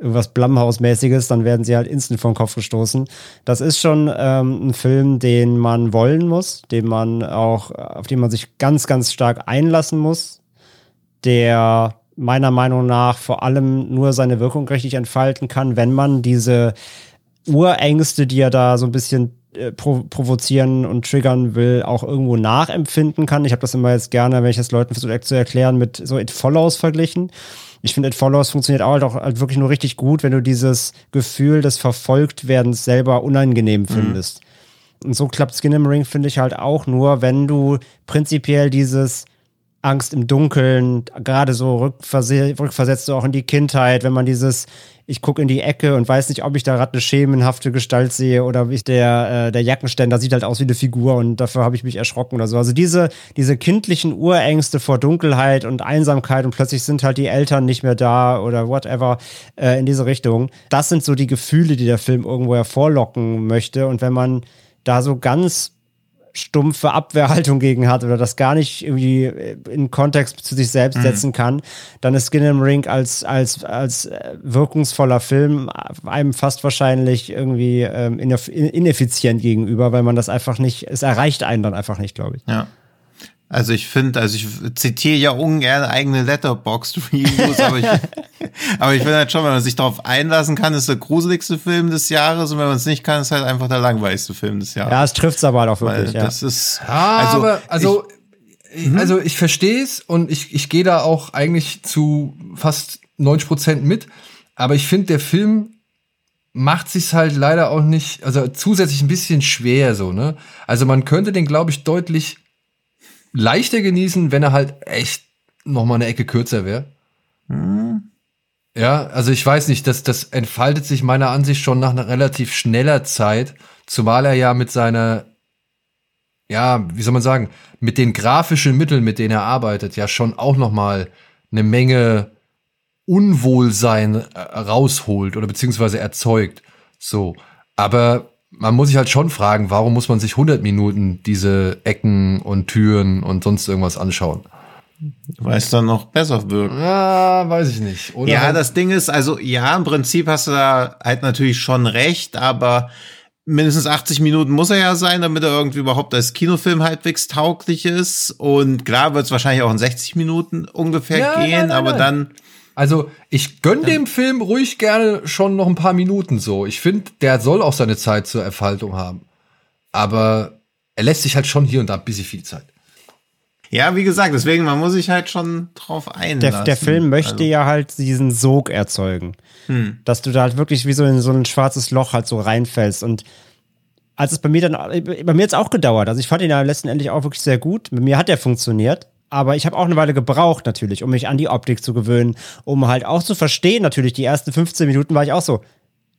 irgendwas Blumhouse-mäßiges, dann werden sie halt instant vom Kopf gestoßen. Das ist schon ähm, ein Film, den man wollen muss, den man auch, auf den man sich ganz, ganz stark einlassen muss, der meiner Meinung nach vor allem nur seine Wirkung richtig entfalten kann, wenn man diese Urängste, die er da so ein bisschen äh, provozieren und triggern will, auch irgendwo nachempfinden kann. Ich habe das immer jetzt gerne, wenn ich das Leuten versuche zu erklären, mit so It Follows verglichen. Ich finde, It Follows funktioniert auch, halt auch halt wirklich nur richtig gut, wenn du dieses Gefühl des Verfolgtwerdens selber unangenehm mhm. findest. Mhm. Und so klappt Skin im Ring, finde ich halt auch nur, wenn du prinzipiell dieses Angst im Dunkeln, gerade so rückversetzt du auch in die Kindheit, wenn man dieses, ich gucke in die Ecke und weiß nicht, ob ich da gerade eine schemenhafte Gestalt sehe oder wie der, äh, der Jackenständer sieht halt aus wie eine Figur und dafür habe ich mich erschrocken oder so. Also diese, diese kindlichen Urängste vor Dunkelheit und Einsamkeit und plötzlich sind halt die Eltern nicht mehr da oder whatever äh, in diese Richtung. Das sind so die Gefühle, die der Film irgendwo hervorlocken möchte und wenn man da so ganz stumpfe Abwehrhaltung gegen hat oder das gar nicht irgendwie in Kontext zu sich selbst mhm. setzen kann, dann ist Skin im Ring als, als, als äh, wirkungsvoller Film einem fast wahrscheinlich irgendwie ähm, ineffizient gegenüber, weil man das einfach nicht, es erreicht einen dann einfach nicht, glaube ich. Ja. Also ich finde, also ich zitiere ja ungern eigene Letterboxd-Reviews, aber ich, aber ich finde halt schon, wenn man sich darauf einlassen kann, ist der gruseligste Film des Jahres und wenn man es nicht kann, ist halt einfach der langweiligste Film des Jahres. Ja, es trifft es aber halt auch wirklich. Weil das ist, ja, also, aber, also, ich, mhm. also ich verstehe es und ich, ich gehe da auch eigentlich zu fast 90 Prozent mit, aber ich finde, der Film macht sich halt leider auch nicht, also zusätzlich ein bisschen schwer so, ne? Also man könnte den, glaube ich, deutlich leichter genießen, wenn er halt echt noch mal eine Ecke kürzer wäre. Hm. Ja, also ich weiß nicht, das, das entfaltet sich meiner Ansicht schon nach einer relativ schneller Zeit, zumal er ja mit seiner, ja, wie soll man sagen, mit den grafischen Mitteln, mit denen er arbeitet, ja schon auch noch mal eine Menge Unwohlsein äh, rausholt oder beziehungsweise erzeugt. So, aber man muss sich halt schon fragen, warum muss man sich 100 Minuten diese Ecken und Türen und sonst irgendwas anschauen? Weil es dann noch besser wirkt. Ja, weiß ich nicht. Oder ja, das Ding ist, also ja, im Prinzip hast du da halt natürlich schon recht, aber mindestens 80 Minuten muss er ja sein, damit er irgendwie überhaupt als Kinofilm halbwegs tauglich ist. Und klar wird es wahrscheinlich auch in 60 Minuten ungefähr ja, gehen, nein, nein, aber nein. dann also ich gönn dem Film ruhig gerne schon noch ein paar Minuten so. Ich finde, der soll auch seine Zeit zur Erfaltung haben. Aber er lässt sich halt schon hier und da ein bisschen viel Zeit. Ja, wie gesagt, deswegen, man muss sich halt schon drauf einlassen. Der, der Film möchte also. ja halt diesen Sog erzeugen. Hm. Dass du da halt wirklich wie so in so ein schwarzes Loch halt so reinfällst. Und als es bei mir dann, bei mir jetzt auch gedauert. Also ich fand ihn ja letztendlich auch wirklich sehr gut. Bei mir hat er funktioniert. Aber ich habe auch eine Weile gebraucht natürlich, um mich an die Optik zu gewöhnen, um halt auch zu verstehen. Natürlich, die ersten 15 Minuten war ich auch so,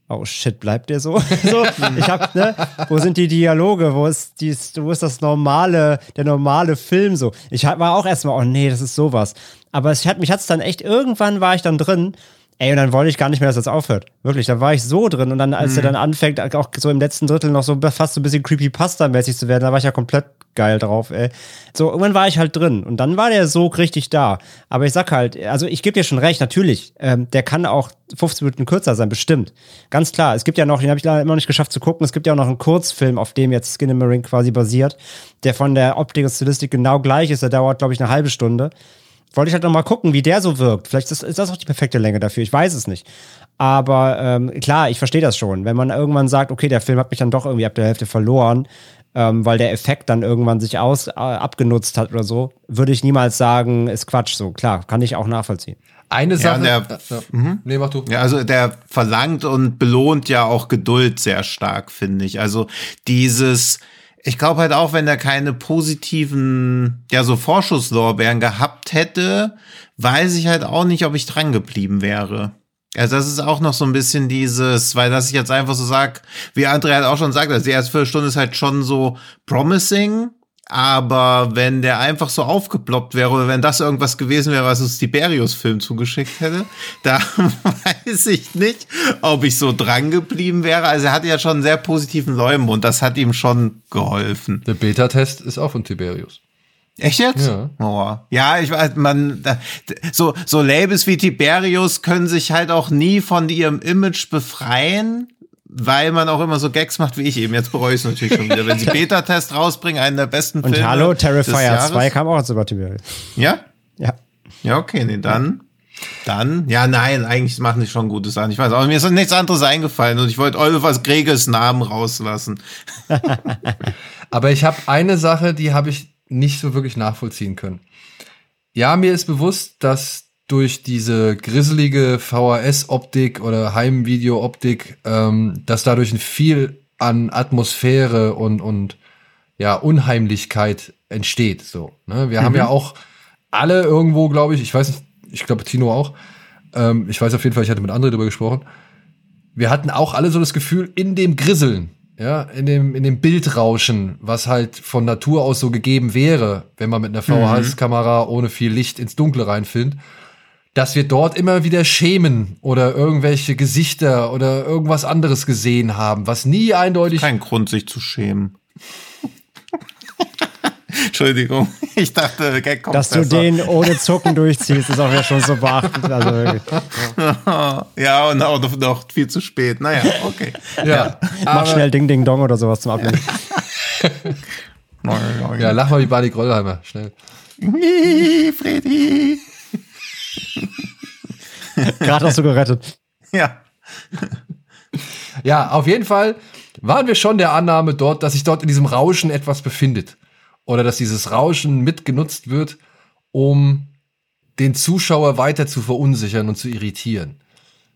oh shit, bleibt der so? so ich hab, ne, wo sind die Dialoge? Wo ist, die, wo ist das normale, der normale Film so? Ich war auch erstmal, oh nee, das ist sowas. Aber es hat, mich hat's dann echt, irgendwann war ich dann drin. Ey, und dann wollte ich gar nicht mehr, dass das aufhört. Wirklich, da war ich so drin. Und dann, als mhm. er dann anfängt, auch so im letzten Drittel noch so fast so ein bisschen Creepypasta-mäßig zu werden, da war ich ja komplett geil drauf, ey. So, irgendwann war ich halt drin und dann war der Sog richtig da. Aber ich sag halt, also ich gebe dir schon recht, natürlich, ähm, der kann auch 15 Minuten kürzer sein, bestimmt. Ganz klar. Es gibt ja noch, den habe ich leider immer noch nicht geschafft zu gucken, es gibt ja auch noch einen Kurzfilm, auf dem jetzt Skin in the Ring quasi basiert, der von der Optik und Stilistik genau gleich ist. Der dauert, glaube ich, eine halbe Stunde. Wollte ich halt noch mal gucken, wie der so wirkt. Vielleicht ist, ist das auch die perfekte Länge dafür. Ich weiß es nicht. Aber ähm, klar, ich verstehe das schon. Wenn man irgendwann sagt, okay, der Film hat mich dann doch irgendwie ab der Hälfte verloren, ähm, weil der Effekt dann irgendwann sich aus, äh, abgenutzt hat oder so, würde ich niemals sagen, ist Quatsch so. Klar, kann ich auch nachvollziehen. Eine Sache. Ja, der, ja. Mhm. Nee, mach du. Ja, also der verlangt und belohnt ja auch Geduld sehr stark, finde ich. Also dieses, ich glaube halt auch, wenn er keine positiven, ja, so Vorschusslorbeeren gehabt hätte, weiß ich halt auch nicht, ob ich dran geblieben wäre. Also das ist auch noch so ein bisschen dieses, weil das ich jetzt einfach so sag, wie André halt auch schon sagt, also die erste Viertelstunde ist halt schon so promising, Aber wenn der einfach so aufgeploppt wäre oder wenn das irgendwas gewesen wäre, was uns Tiberius-Film zugeschickt hätte, da weiß ich nicht, ob ich so dran geblieben wäre. Also er hatte ja schon einen sehr positiven Leumund, das hat ihm schon geholfen. Der Beta-Test ist auch von Tiberius. Echt jetzt? Ja. Oh. Ja, ich weiß, man, so, so Labels wie Tiberius können sich halt auch nie von ihrem Image befreien weil man auch immer so Gags macht wie ich eben. Jetzt bereue ich es natürlich schon wieder. Wenn sie Beta-Test rausbringen, einen der besten Und Filme. Und hallo, Terrifier 2 kam auch zu Tiberius. Ja? Ja. Ja, okay, nee, dann. Dann, ja, nein, eigentlich machen sie schon gutes an. Ich weiß, aber mir ist nichts anderes eingefallen und ich wollte Olivers Greges Namen rauslassen. aber ich habe eine Sache, die habe ich nicht so wirklich nachvollziehen können. Ja, mir ist bewusst, dass durch diese grisselige VHS-Optik oder Heimvideo-Optik, ähm, dass dadurch viel an Atmosphäre und, und ja, Unheimlichkeit entsteht. So, ne? Wir mhm. haben ja auch alle irgendwo, glaube ich, ich weiß nicht, ich glaube Tino auch, ähm, ich weiß auf jeden Fall, ich hatte mit anderen darüber gesprochen, wir hatten auch alle so das Gefühl, in dem Grisseln, ja, in dem, in dem Bildrauschen, was halt von Natur aus so gegeben wäre, wenn man mit einer VHS-Kamera ohne viel Licht ins Dunkle reinfilmt, dass wir dort immer wieder Schemen oder irgendwelche Gesichter oder irgendwas anderes gesehen haben, was nie eindeutig. Kein Grund, sich zu schämen. Entschuldigung, ich dachte, Gag kommt Dass besser. du den ohne Zucken durchziehst, ist auch ja schon so beachtend. Also ja, und auch noch, noch, viel zu spät. Naja, okay. Ja, ja. Mach schnell Ding Ding Dong oder sowas zum Abnehmen. ja, lach mal wie Barney Grollheimer, schnell. Freddy. Gerade hast du gerettet. Ja. Ja, auf jeden Fall waren wir schon der Annahme dort, dass sich dort in diesem Rauschen etwas befindet. Oder dass dieses Rauschen mitgenutzt wird, um den Zuschauer weiter zu verunsichern und zu irritieren.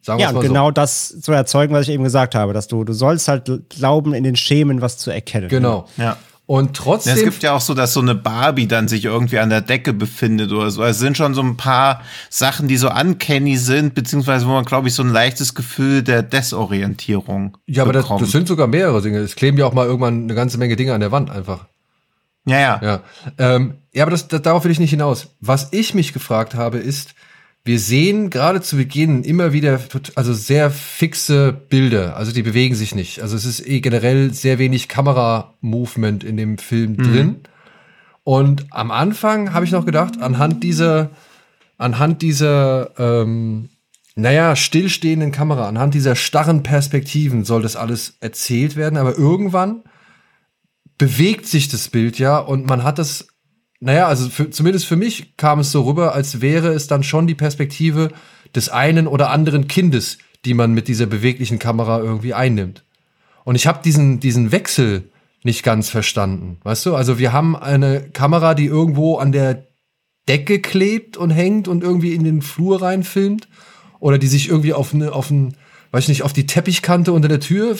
Sagen ja, genau so. das zu erzeugen, was ich eben gesagt habe, dass du, du sollst halt glauben, in den Schemen was zu erkennen. Genau. Ja. Und trotzdem. Ja, es gibt ja auch so, dass so eine Barbie dann sich irgendwie an der Decke befindet oder so. Es sind schon so ein paar Sachen, die so uncanny sind, beziehungsweise wo man, glaube ich, so ein leichtes Gefühl der Desorientierung. Ja, aber das, das, sind sogar mehrere Dinge. Es kleben ja auch mal irgendwann eine ganze Menge Dinge an der Wand einfach. Ja, ja. Ja, ähm, ja aber das, das, darauf will ich nicht hinaus. Was ich mich gefragt habe, ist, wir sehen gerade zu Beginn immer wieder also sehr fixe Bilder, also die bewegen sich nicht. Also es ist eh generell sehr wenig Kamera-Movement in dem Film mhm. drin. Und am Anfang habe ich noch gedacht, anhand dieser, anhand dieser, ähm, naja, stillstehenden Kamera, anhand dieser starren Perspektiven soll das alles erzählt werden. Aber irgendwann bewegt sich das Bild ja und man hat das naja, also für, zumindest für mich kam es so rüber, als wäre es dann schon die Perspektive des einen oder anderen Kindes, die man mit dieser beweglichen Kamera irgendwie einnimmt. Und ich habe diesen, diesen Wechsel nicht ganz verstanden. Weißt du? Also wir haben eine Kamera, die irgendwo an der Decke klebt und hängt und irgendwie in den Flur reinfilmt. Oder die sich irgendwie auf eine, auf ein, weiß ich nicht, auf die Teppichkante unter der Tür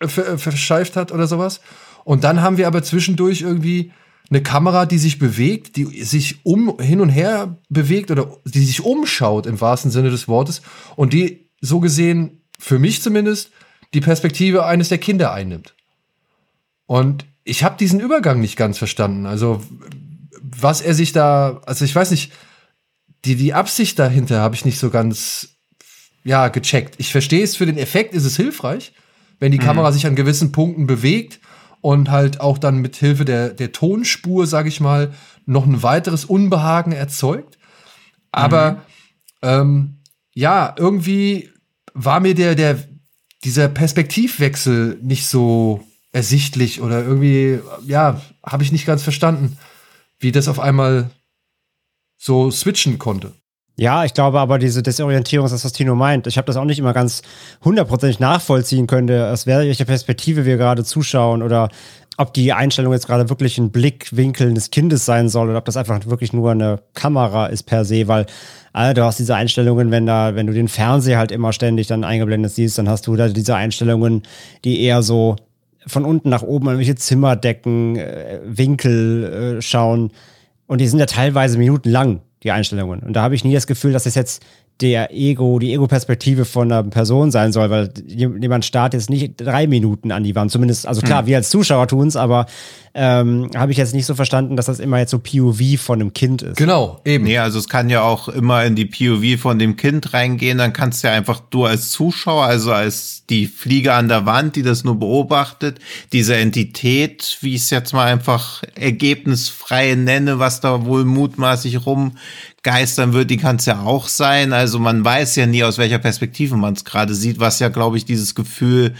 verscheift hat oder sowas. Und dann haben wir aber zwischendurch irgendwie eine Kamera, die sich bewegt, die sich um hin und her bewegt oder die sich umschaut im wahrsten Sinne des Wortes und die so gesehen für mich zumindest die Perspektive eines der Kinder einnimmt. Und ich habe diesen Übergang nicht ganz verstanden. Also was er sich da, also ich weiß nicht, die die Absicht dahinter habe ich nicht so ganz ja gecheckt. Ich verstehe es für den Effekt ist es hilfreich, wenn die mhm. Kamera sich an gewissen Punkten bewegt und halt auch dann mit Hilfe der, der Tonspur, sag ich mal, noch ein weiteres Unbehagen erzeugt. Aber mhm. ähm, ja, irgendwie war mir der, der, dieser Perspektivwechsel nicht so ersichtlich oder irgendwie, ja, habe ich nicht ganz verstanden, wie das auf einmal so switchen konnte. Ja, ich glaube aber, diese Desorientierung ist das, was Tino meint. Ich habe das auch nicht immer ganz hundertprozentig nachvollziehen können, aus welcher Perspektive wir gerade zuschauen oder ob die Einstellung jetzt gerade wirklich ein Blickwinkel des Kindes sein soll oder ob das einfach wirklich nur eine Kamera ist per se, weil äh, du hast diese Einstellungen, wenn da, wenn du den Fernseher halt immer ständig dann eingeblendet siehst, dann hast du da diese Einstellungen, die eher so von unten nach oben an welche Zimmerdecken, äh, Winkel äh, schauen. Und die sind ja teilweise minutenlang die Einstellungen. Und da habe ich nie das Gefühl, dass es jetzt der Ego, die Ego-Perspektive von einer Person sein soll, weil jemand startet jetzt nicht drei Minuten an die Wand. Zumindest, also klar, hm. wir als Zuschauer tun es, aber ähm, habe ich jetzt nicht so verstanden, dass das immer jetzt so POV von einem Kind ist. Genau, eben. Nee, also es kann ja auch immer in die POV von dem Kind reingehen, dann kannst du ja einfach du als Zuschauer, also als die Fliege an der Wand, die das nur beobachtet, diese Entität, wie ich es jetzt mal einfach ergebnisfrei nenne, was da wohl mutmaßig rumgeistern wird, die kann es ja auch sein. Also man weiß ja nie, aus welcher Perspektive man es gerade sieht, was ja, glaube ich, dieses Gefühl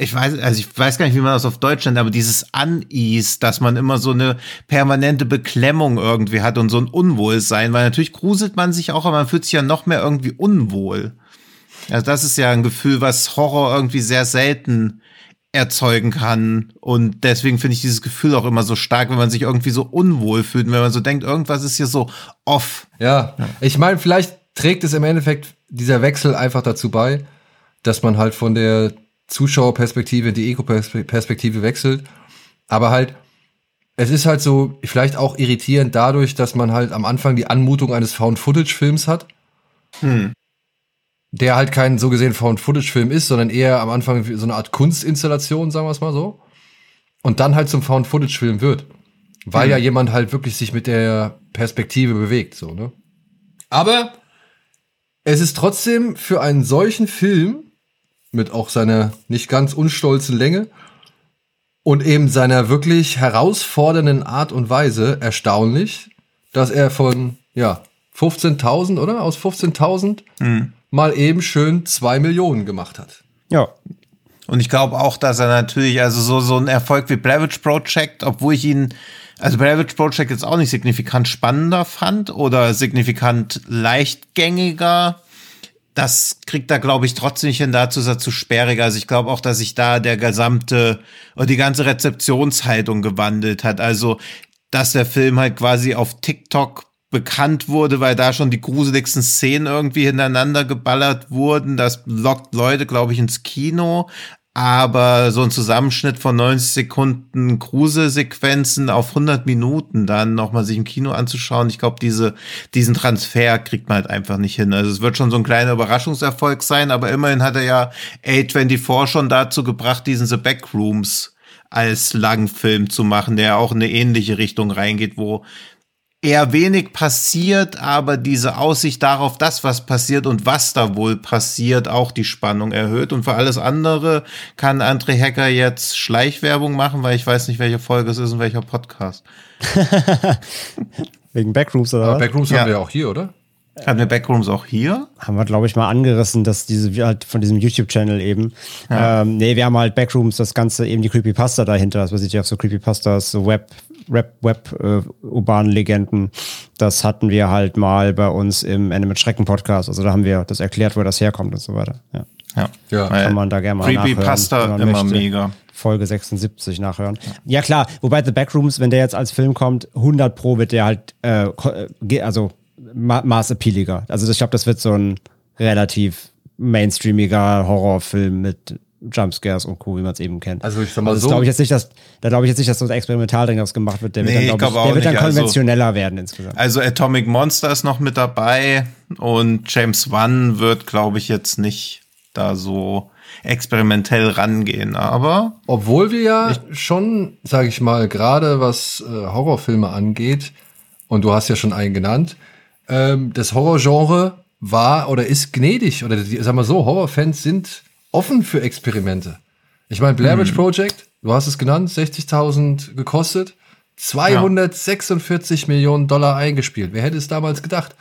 ich weiß, also ich weiß gar nicht, wie man das auf Deutsch nennt, aber dieses Unease, dass man immer so eine permanente Beklemmung irgendwie hat und so ein Unwohlsein, weil natürlich gruselt man sich auch, aber man fühlt sich ja noch mehr irgendwie unwohl. Also das ist ja ein Gefühl, was Horror irgendwie sehr selten erzeugen kann. Und deswegen finde ich dieses Gefühl auch immer so stark, wenn man sich irgendwie so unwohl fühlt, wenn man so denkt, irgendwas ist hier so off. Ja, ich meine, vielleicht trägt es im Endeffekt dieser Wechsel einfach dazu bei, dass man halt von der Zuschauerperspektive in die Ego-Perspektive wechselt. Aber halt, es ist halt so, vielleicht auch irritierend dadurch, dass man halt am Anfang die Anmutung eines Found-Footage-Films hat. Hm. Der halt kein so gesehen Found-Footage-Film ist, sondern eher am Anfang so eine Art Kunstinstallation, sagen wir es mal so. Und dann halt zum Found-Footage-Film wird. Weil hm. ja jemand halt wirklich sich mit der Perspektive bewegt, so, ne? Aber es ist trotzdem für einen solchen Film mit auch seiner nicht ganz unstolzen Länge und eben seiner wirklich herausfordernden Art und Weise erstaunlich, dass er von ja 15.000 oder aus 15.000 mhm. Mal eben schön zwei Millionen gemacht hat. Ja. Und ich glaube auch, dass er natürlich, also so, so ein Erfolg wie Blavich Project, obwohl ich ihn, also Blavich Project jetzt auch nicht signifikant spannender fand oder signifikant leichtgängiger, das kriegt er, glaube ich, trotzdem nicht hin. Dazu ist er zu sperrig. Also ich glaube auch, dass sich da der gesamte oder die ganze Rezeptionshaltung gewandelt hat. Also, dass der Film halt quasi auf TikTok bekannt wurde, weil da schon die gruseligsten Szenen irgendwie hintereinander geballert wurden. Das lockt Leute, glaube ich, ins Kino aber so ein Zusammenschnitt von 90 Sekunden Kruse-Sequenzen auf 100 Minuten dann nochmal sich im Kino anzuschauen, ich glaube, diese, diesen Transfer kriegt man halt einfach nicht hin. Also es wird schon so ein kleiner Überraschungserfolg sein, aber immerhin hat er ja A24 schon dazu gebracht, diesen The Backrooms als Langfilm zu machen, der auch in eine ähnliche Richtung reingeht, wo eher wenig passiert, aber diese Aussicht darauf, dass was passiert und was da wohl passiert, auch die Spannung erhöht. Und für alles andere kann André Hacker jetzt Schleichwerbung machen, weil ich weiß nicht, welche Folge es ist und welcher Podcast. Wegen Backrooms oder was? Backrooms ja. haben wir ja auch hier, oder? Haben wir Backrooms auch hier? Haben wir, glaube ich, mal angerissen, dass diese halt von diesem YouTube-Channel eben. Ja. Ähm, nee, wir haben halt Backrooms, das Ganze eben die Creepypasta dahinter. Das basiert ja auf so Creepypastas, so Web, Rap, Web, äh, Legenden. Das hatten wir halt mal bei uns im Ende mit Schrecken Podcast. Also da haben wir das erklärt, wo das herkommt und so weiter. Ja. Ja, ja. kann man da gerne mal Creepypasta nachhören. immer möchte. mega. Folge 76 nachhören. Ja. klar, wobei The Backrooms, wenn der jetzt als Film kommt, 100 pro wird der halt, äh, äh also ma maßappealiger. Also ich glaube, das wird so ein relativ mainstreamiger Horrorfilm mit Jumpscares und Co., wie man es eben kennt. Also ich sag mal also so. glaube ich jetzt nicht, dass, da glaube ich jetzt nicht, dass so experimental drin was gemacht wird. Der nee, wird dann, glaub ich, der wird dann also konventioneller also, werden insgesamt. Also Atomic Monster ist noch mit dabei und James Wan wird, glaube ich, jetzt nicht da so experimentell rangehen, aber. Obwohl wir ja schon, sage ich mal, gerade was äh, Horrorfilme angeht, und du hast ja schon einen genannt, ähm, das Horrorgenre war oder ist gnädig oder die, sag mal so, Horrorfans sind offen für Experimente. Ich meine, Blair Witch hm. Project, du hast es genannt, 60.000 gekostet, 246 ja. Millionen Dollar eingespielt. Wer hätte es damals gedacht?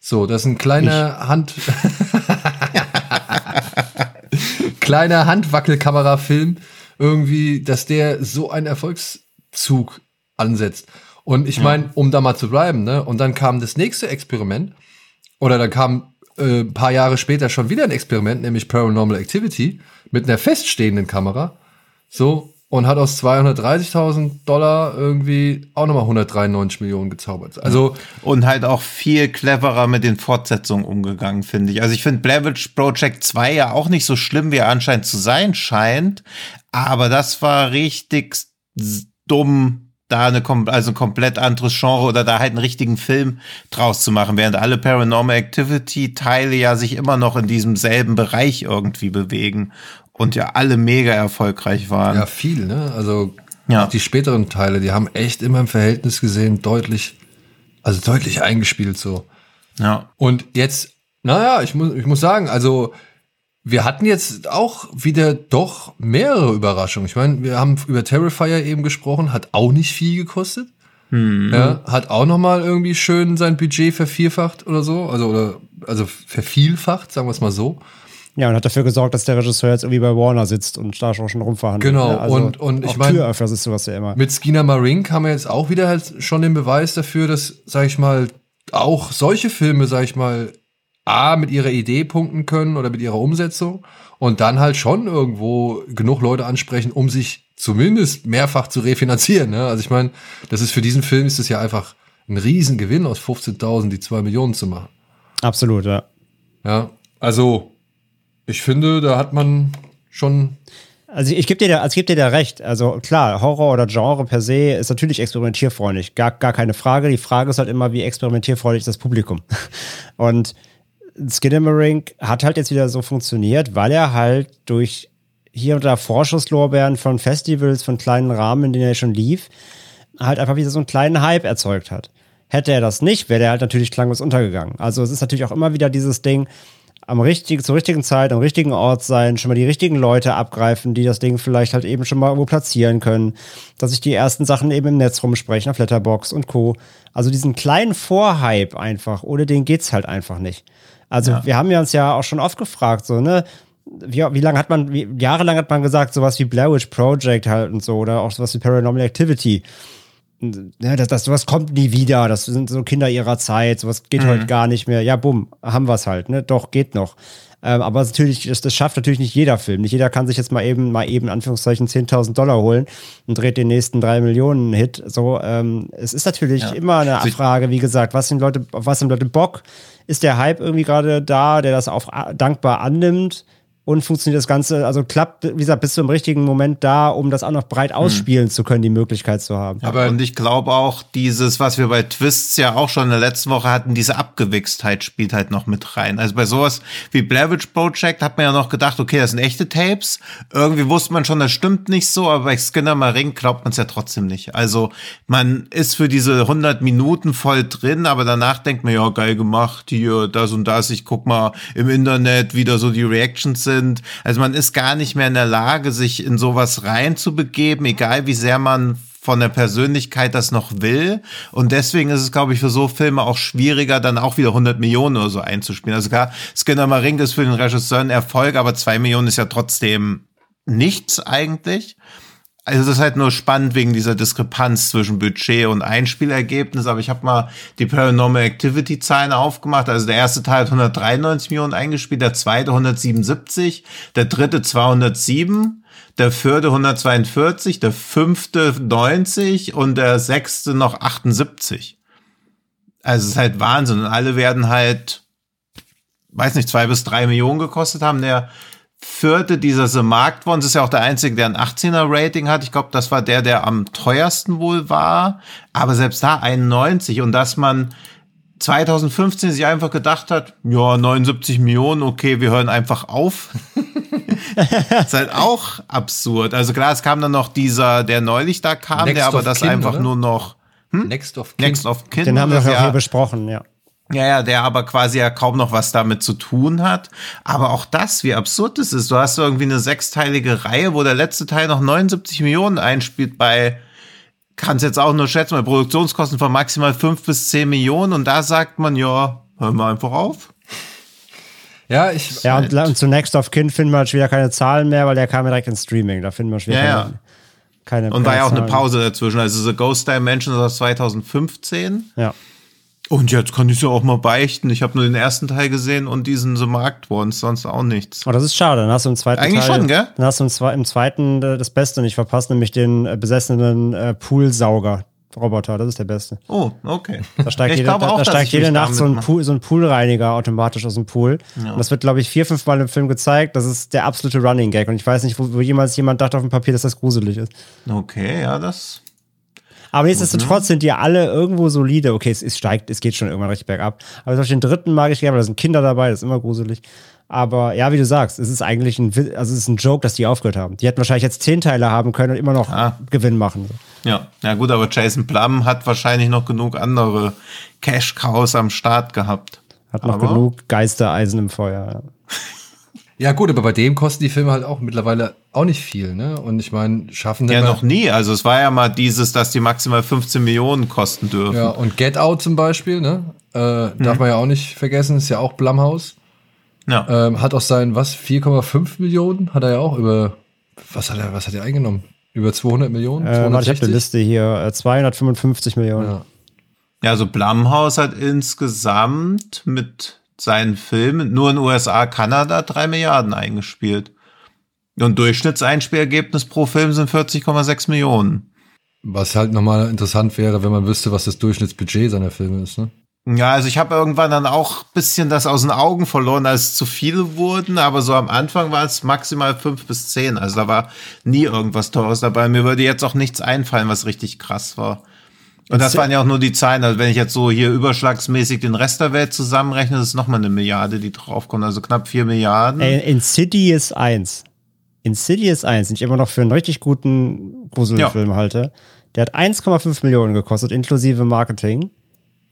So, das ist ein kleiner ich. Hand kleiner Handwackelkamerafilm irgendwie, dass der so einen Erfolgszug ansetzt. Und ich meine, um da mal zu bleiben, ne? Und dann kam das nächste Experiment, oder dann kam äh, ein paar Jahre später schon wieder ein Experiment, nämlich Paranormal Activity, mit einer feststehenden Kamera. So, und hat aus 230.000 Dollar irgendwie auch nochmal 193 Millionen gezaubert. Also und halt auch viel cleverer mit den Fortsetzungen umgegangen, finde ich. Also ich finde Blair Project 2 ja auch nicht so schlimm, wie er anscheinend zu sein scheint, aber das war richtig dumm da eine also ein komplett anderes Genre oder da halt einen richtigen Film draus zu machen, während alle Paranormal Activity Teile ja sich immer noch in diesem selben Bereich irgendwie bewegen und ja alle mega erfolgreich waren. Ja, viel, ne? Also ja. die späteren Teile, die haben echt immer im Verhältnis gesehen deutlich, also deutlich eingespielt so. Ja. Und jetzt, naja, ich muss, ich muss sagen, also wir hatten jetzt auch wieder doch mehrere Überraschungen. Ich meine, wir haben über Terrifier eben gesprochen, hat auch nicht viel gekostet. Mhm. Ja, hat auch noch mal irgendwie schön sein Budget vervierfacht oder so, also oder also vervielfacht, sagen wir es mal so. Ja, und hat dafür gesorgt, dass der Regisseur jetzt irgendwie bei Warner sitzt und da schon rumverhandelt. Genau, ja, also und, und ich meine, Türöffner ist sowas ja immer. Mit Skinner Marink haben wir jetzt auch wieder halt schon den Beweis dafür, dass, sag ich mal, auch solche Filme, sag ich mal, A, mit ihrer Idee punkten können oder mit ihrer Umsetzung und dann halt schon irgendwo genug Leute ansprechen, um sich zumindest mehrfach zu refinanzieren. Ne? Also ich meine, das ist für diesen Film ist es ja einfach ein Riesengewinn aus 15.000 die zwei Millionen zu machen. Absolut, ja. Ja, also ich finde, da hat man schon also ich, ich gebe dir, da, also geb dir da recht. Also klar, Horror oder Genre per se ist natürlich experimentierfreundlich. Gar, gar keine Frage. Die Frage ist halt immer, wie experimentierfreundlich ist das Publikum. Und Skidamering hat halt jetzt wieder so funktioniert, weil er halt durch hier und da Vorschusslorbeeren von Festivals, von kleinen Rahmen, in denen er schon lief, halt einfach wieder so einen kleinen Hype erzeugt hat. Hätte er das nicht, wäre er halt natürlich klanglos untergegangen. Also es ist natürlich auch immer wieder dieses Ding, am richtigen, zur richtigen Zeit, am richtigen Ort sein, schon mal die richtigen Leute abgreifen, die das Ding vielleicht halt eben schon mal irgendwo platzieren können, dass sich die ersten Sachen eben im Netz rumsprechen, auf Letterbox und Co. Also diesen kleinen Vorhype einfach, ohne den geht's halt einfach nicht. Also ja. wir haben ja uns ja auch schon oft gefragt, so, ne, wie, wie lange hat man, wie, jahrelang hat man gesagt, sowas wie Blair Witch Project halt und so, oder auch sowas wie Paranormal Activity ja, das, das, sowas kommt nie wieder. Das sind so Kinder ihrer Zeit. Sowas geht mhm. heute gar nicht mehr. Ja, bumm, haben wir es halt. Ne? Doch, geht noch. Ähm, aber natürlich, das, das schafft natürlich nicht jeder Film. Nicht jeder kann sich jetzt mal eben, mal eben, in Anführungszeichen, 10.000 Dollar holen und dreht den nächsten drei Millionen Hit. So, ähm, es ist natürlich ja. immer eine also Frage, wie gesagt, was sind Leute, auf was sind Leute Bock? Ist der Hype irgendwie gerade da, der das auch dankbar annimmt? Und funktioniert das Ganze, also klappt, wie gesagt, bist du im richtigen Moment da, um das auch noch breit hm. ausspielen hm. zu können, die Möglichkeit zu haben. Aber und ich glaube auch, dieses, was wir bei Twists ja auch schon in der letzten Woche hatten, diese Abgewichstheit spielt halt noch mit rein. Also bei sowas wie Blavich Project hat man ja noch gedacht, okay, das sind echte Tapes. Irgendwie wusste man schon, das stimmt nicht so, aber bei Skinner Maring glaubt man es ja trotzdem nicht. Also man ist für diese 100 Minuten voll drin, aber danach denkt man, ja, geil gemacht, hier, das und das, ich guck mal im Internet, wie da so die Reactions sind sind. Also man ist gar nicht mehr in der Lage, sich in sowas reinzubegeben, egal wie sehr man von der Persönlichkeit das noch will. Und deswegen ist es, glaube ich, für so Filme auch schwieriger, dann auch wieder 100 Millionen oder so einzuspielen. Also klar, Skinner Marink ist für den Regisseur ein Erfolg, aber zwei Millionen ist ja trotzdem nichts eigentlich. Also das ist halt nur spannend wegen dieser Diskrepanz zwischen Budget und Einspielergebnis, aber ich habe mal die Paranormal Activity Zahlen aufgemacht. Also der erste Teil hat 193 Millionen eingespielt, der zweite 177, der dritte 207, der vierte 142, der fünfte 90 und der sechste noch 78. Also es ist halt Wahnsinn und alle werden halt weiß nicht, zwei bis drei Millionen gekostet haben. Der vierte dieser The Markt Ones ist ja auch der einzige, der ein 18er Rating hat. Ich glaube, das war der, der am teuersten wohl war. Aber selbst da 91 und dass man 2015 sich einfach gedacht hat, ja, 79 Millionen, okay, wir hören einfach auf. ist halt auch absurd. Also klar, es kam dann noch dieser, der neulich da kam, Next der aber das kind, einfach oder? nur noch hm? Next of Kin. Next of Kin. Den haben wir auch ja, hier besprochen, ja. Ja, ja, der aber quasi ja kaum noch was damit zu tun hat. Aber auch das, wie absurd es ist. Du hast irgendwie eine sechsteilige Reihe, wo der letzte Teil noch 79 Millionen einspielt bei, kannst jetzt auch nur schätzen, bei Produktionskosten von maximal fünf bis zehn Millionen. Und da sagt man, ja, hören wir einfach auf. Ja, ich. Ja, und, und zu Next of Kin finden wir halt wieder keine Zahlen mehr, weil der kam ja direkt ins Streaming. Da finden wir schon wieder ja, keine, ja. keine. Und war ja auch eine Pause dazwischen. Also The Ghost Dimension ist aus 2015. Ja. Und jetzt kann ich ja auch mal beichten. Ich habe nur den ersten Teil gesehen und diesen The Marked Ones, sonst auch nichts. Oh, das ist schade. Dann hast du im zweiten Eigentlich Teil, schon, gell? Dann hast du im, im zweiten äh, das Beste nicht verpasst, nämlich den äh, besessenen äh, Poolsauger. Roboter, das ist der beste. Oh, okay. Da steigt, jede, da, auch, da steigt jede Nacht so ein, Pool, so ein Poolreiniger automatisch aus dem Pool. Ja. Und das wird, glaube ich, vier, fünf Mal im Film gezeigt. Das ist der absolute Running Gag. Und ich weiß nicht, wo, wo jemals jemand dachte auf dem Papier, dass das gruselig ist. Okay, ja, das Aber nichtsdestotrotz mhm. sind die alle irgendwo solide. Okay, es, es, steigt, es geht schon irgendwann richtig bergab. Aber zum Beispiel den dritten mag ich gerne, weil da sind Kinder dabei, das ist immer gruselig. Aber ja, wie du sagst, es ist eigentlich ein, also es ist ein Joke, dass die aufgehört haben. Die hätten wahrscheinlich jetzt zehn Teile haben können und immer noch ah. Gewinn machen. Ja, ja gut, aber Jason Plum hat wahrscheinlich noch genug andere Cash-Cows am Start gehabt. Hat noch aber genug Geistereisen im Feuer. Ja. Ja, gut, aber bei dem kosten die Filme halt auch mittlerweile auch nicht viel, ne? Und ich meine, schaffen Ja, noch nie. Also es war ja mal dieses, dass die maximal 15 Millionen kosten dürfen. Ja, und Get Out zum Beispiel, ne? Äh, hm. Darf man ja auch nicht vergessen, ist ja auch Blumhaus. Ja. Ähm, hat auch sein, was, 4,5 Millionen? Hat er ja auch über, was hat er, was hat er eingenommen? Über 200 Millionen? Äh, ich habe die Liste hier, 255 äh, Millionen. Ja. ja, also Blumhaus hat insgesamt mit seinen Filmen nur in USA, Kanada drei Milliarden eingespielt. Und Durchschnittseinspielergebnis pro Film sind 40,6 Millionen. Was halt nochmal interessant wäre, wenn man wüsste, was das Durchschnittsbudget seiner Filme ist, ne? Ja, also ich habe irgendwann dann auch bisschen das aus den Augen verloren, als es zu viele wurden, aber so am Anfang war es maximal fünf bis zehn. Also da war nie irgendwas Teures dabei. Mir würde jetzt auch nichts einfallen, was richtig krass war. Und das waren ja auch nur die Zahlen. Also wenn ich jetzt so hier überschlagsmäßig den Rest der Welt zusammenrechne, das ist nochmal eine Milliarde, die draufkommt. Also knapp vier Milliarden. Ey, in City ist eins. In City ist eins, den ich immer noch für einen richtig guten Gruselfilm ja. halte. Der hat 1,5 Millionen gekostet, inklusive Marketing.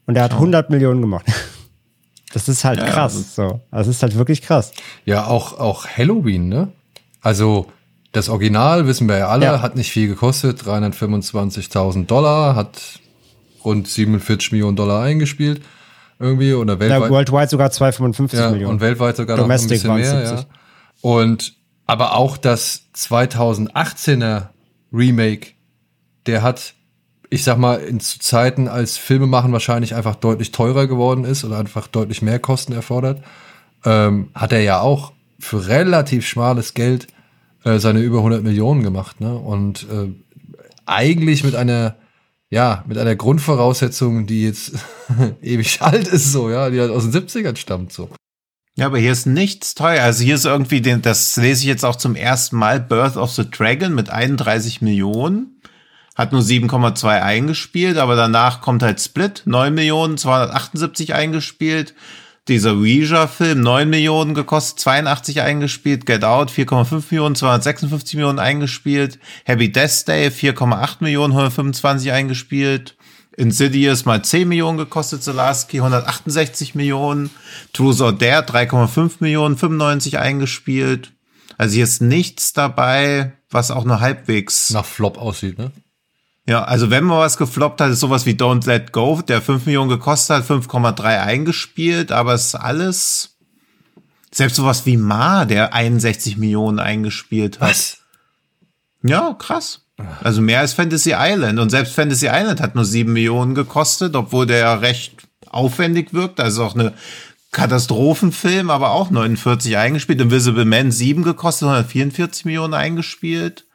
Und der hat oh. 100 Millionen gemacht. Das ist halt ja, krass. Ja. So. Das ist halt wirklich krass. Ja, auch, auch Halloween, ne? Also, das Original, wissen wir ja alle, ja. hat nicht viel gekostet. 325.000 Dollar, hat rund 47 Millionen Dollar eingespielt. Irgendwie oder weltweit. Ja, worldwide sogar 255 ja, Millionen. Und weltweit sogar Domestic noch ein bisschen mehr, ja. Und aber auch das 2018er Remake, der hat, ich sag mal, in Zeiten, als Filme machen wahrscheinlich einfach deutlich teurer geworden ist oder einfach deutlich mehr Kosten erfordert, ähm, hat er ja auch für relativ schmales Geld äh, seine über 100 Millionen gemacht. Ne? Und äh, eigentlich mit einer ja, mit einer Grundvoraussetzung, die jetzt ewig alt ist, so, ja, die halt aus den 70ern stammt, so. Ja, aber hier ist nichts teuer. Also hier ist irgendwie, den, das lese ich jetzt auch zum ersten Mal, Birth of the Dragon mit 31 Millionen. Hat nur 7,2 eingespielt, aber danach kommt halt Split, 9 Millionen, 278 eingespielt. Dieser Ouija-Film 9 Millionen gekostet, 82 eingespielt. Get Out 4,5 Millionen, 256 Millionen eingespielt. Happy Death Day 4,8 Millionen, 125 eingespielt. Insidious mal 10 Millionen gekostet, Zelaski 168 Millionen. Truth or Dare 3,5 Millionen, 95 eingespielt. Also hier ist nichts dabei, was auch nur halbwegs nach Flop aussieht, ne? Ja, also wenn man was gefloppt hat, ist sowas wie Don't Let Go, der 5 Millionen gekostet hat, 5,3 eingespielt, aber es ist alles, selbst sowas wie Ma, der 61 Millionen eingespielt hat. Was? Ja, krass. Also mehr als Fantasy Island. Und selbst Fantasy Island hat nur 7 Millionen gekostet, obwohl der ja recht aufwendig wirkt. Also auch eine Katastrophenfilm, aber auch 49 eingespielt. Invisible Man 7 gekostet, 144 Millionen eingespielt.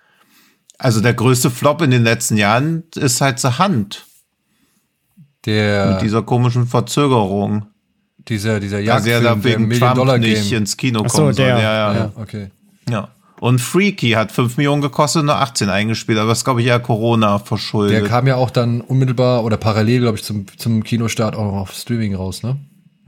Also der größte Flop in den letzten Jahren ist halt zur Hand. Der mit dieser komischen Verzögerung. Dieser, dieser Jagdfilm, der wegen Trump Dollar nicht ins Kino Ach so, kommen der. soll. Ja, ja. ja, okay. Ja. Und Freaky hat 5 Millionen gekostet und nur 18 eingespielt, aber das ist, glaube ich, eher Corona verschuldet. Der kam ja auch dann unmittelbar oder parallel, glaube ich, zum, zum Kinostart auch noch auf Streaming raus, ne?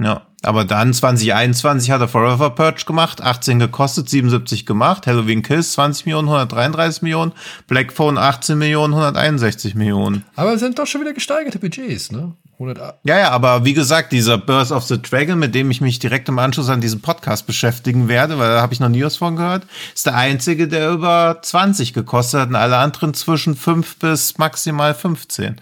Ja, aber dann 2021 hat er Forever Purge gemacht, 18 gekostet, 77 gemacht, Halloween Kills 20 Millionen, 133 Millionen, Black Phone 18 Millionen, 161 Millionen. Aber es sind doch schon wieder gesteigerte Budgets, ne? 100 ja, ja, aber wie gesagt, dieser Birth of the Dragon, mit dem ich mich direkt im Anschluss an diesen Podcast beschäftigen werde, weil da habe ich noch nie was von gehört, ist der einzige, der über 20 gekostet hat und alle anderen zwischen 5 bis maximal 15.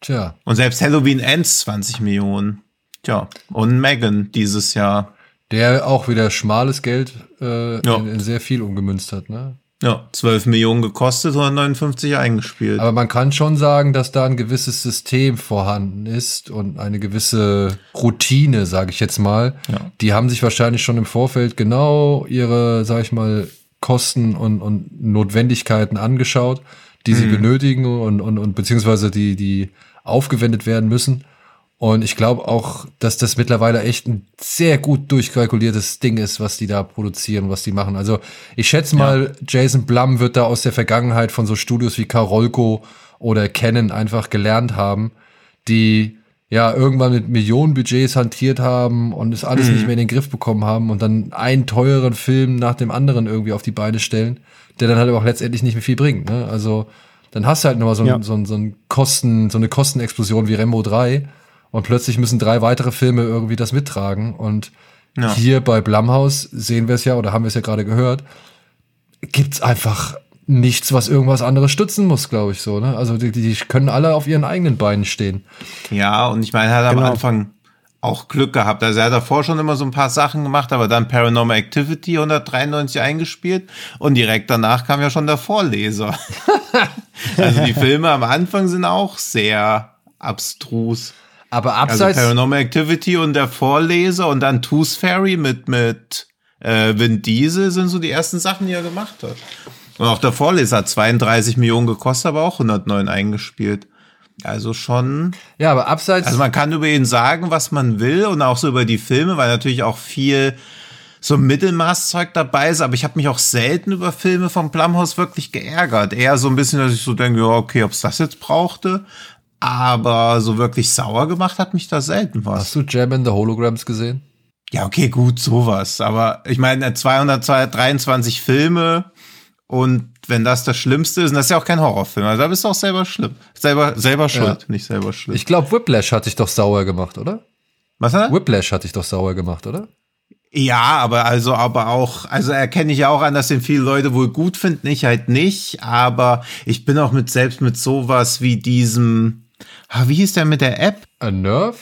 Tja. Und selbst Halloween Ends 20 Millionen. Tja, und Megan dieses Jahr. Der auch wieder schmales Geld äh, ja. in, in, sehr viel umgemünzt hat, ne? Ja, 12 Millionen gekostet, 159 eingespielt. Aber man kann schon sagen, dass da ein gewisses System vorhanden ist und eine gewisse Routine, sage ich jetzt mal. Ja. Die haben sich wahrscheinlich schon im Vorfeld genau ihre, sag ich mal, Kosten und, und Notwendigkeiten angeschaut, die sie mhm. benötigen und, und, und beziehungsweise die, die aufgewendet werden müssen. Und ich glaube auch, dass das mittlerweile echt ein sehr gut durchkalkuliertes Ding ist, was die da produzieren, was die machen. Also ich schätze mal, ja. Jason Blum wird da aus der Vergangenheit von so Studios wie Karolko oder kennen, einfach gelernt haben, die ja irgendwann mit Millionenbudgets hantiert haben und es alles mhm. nicht mehr in den Griff bekommen haben und dann einen teuren Film nach dem anderen irgendwie auf die Beine stellen, der dann halt aber auch letztendlich nicht mehr viel bringt. Ne? Also dann hast du halt nochmal so, ja. so, so, ein Kosten, so eine Kostenexplosion wie Rembo 3 und plötzlich müssen drei weitere Filme irgendwie das mittragen und ja. hier bei Blumhouse sehen wir es ja oder haben wir es ja gerade gehört, gibt's einfach nichts, was irgendwas anderes stützen muss, glaube ich so. Ne? Also die, die können alle auf ihren eigenen Beinen stehen. Ja, und ich meine, er hat genau. am Anfang auch Glück gehabt. Also er hat davor schon immer so ein paar Sachen gemacht, aber dann Paranormal Activity 193 eingespielt und direkt danach kam ja schon der Vorleser. also die Filme am Anfang sind auch sehr abstrus. Aber abseits also Paranormal Activity und der Vorleser und dann Tooth Fairy mit mit äh, Vin Diesel sind so die ersten Sachen, die er gemacht hat. Und auch der Vorleser hat 32 Millionen gekostet, aber auch 109 eingespielt. Also schon. Ja, aber abseits. Also man kann über ihn sagen, was man will und auch so über die Filme, weil natürlich auch viel so Mittelmaßzeug dabei ist, aber ich habe mich auch selten über Filme vom Blumhaus wirklich geärgert. Eher so ein bisschen, dass ich so denke, ja, okay, ob es das jetzt brauchte. Aber so wirklich sauer gemacht hat mich da selten was. Hast du Jam in the Holograms gesehen? Ja, okay, gut, sowas. Aber ich meine, 223 Filme, und wenn das das Schlimmste ist, und das ist ja auch kein Horrorfilm, also da bist du auch selber schlimm. Selber, selber schuld, ja. nicht selber schlimm. Ich glaube, Whiplash hat dich doch sauer gemacht, oder? Was hat er? Whiplash hat dich doch sauer gemacht, oder? Ja, aber also, aber auch, also erkenne ich ja auch an, dass den viele Leute wohl gut finden, ich halt nicht, aber ich bin auch mit selbst mit sowas wie diesem, ah, wie hieß der mit der App? A Nerve?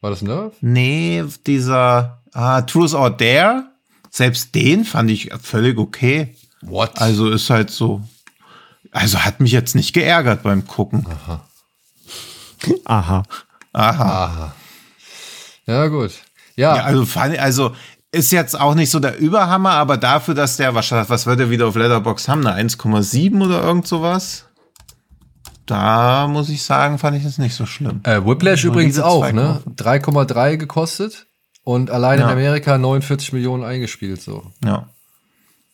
War das Nerve? Nee, dieser, ah, Truth or Dare. Selbst den fand ich völlig okay. What? Also ist halt so. Also hat mich jetzt nicht geärgert beim Gucken. Aha. Aha. Aha. Aha. Ja, gut. Ja. ja also, also ist jetzt auch nicht so der Überhammer, aber dafür, dass der wahrscheinlich, was wird er wieder auf Letterbox haben, eine 1,7 oder irgend sowas? Da muss ich sagen, fand ich das nicht so schlimm. Äh, Whiplash übrigens auch, ne? 3,3 gekostet und allein ja. in Amerika 49 Millionen eingespielt, so. Ja.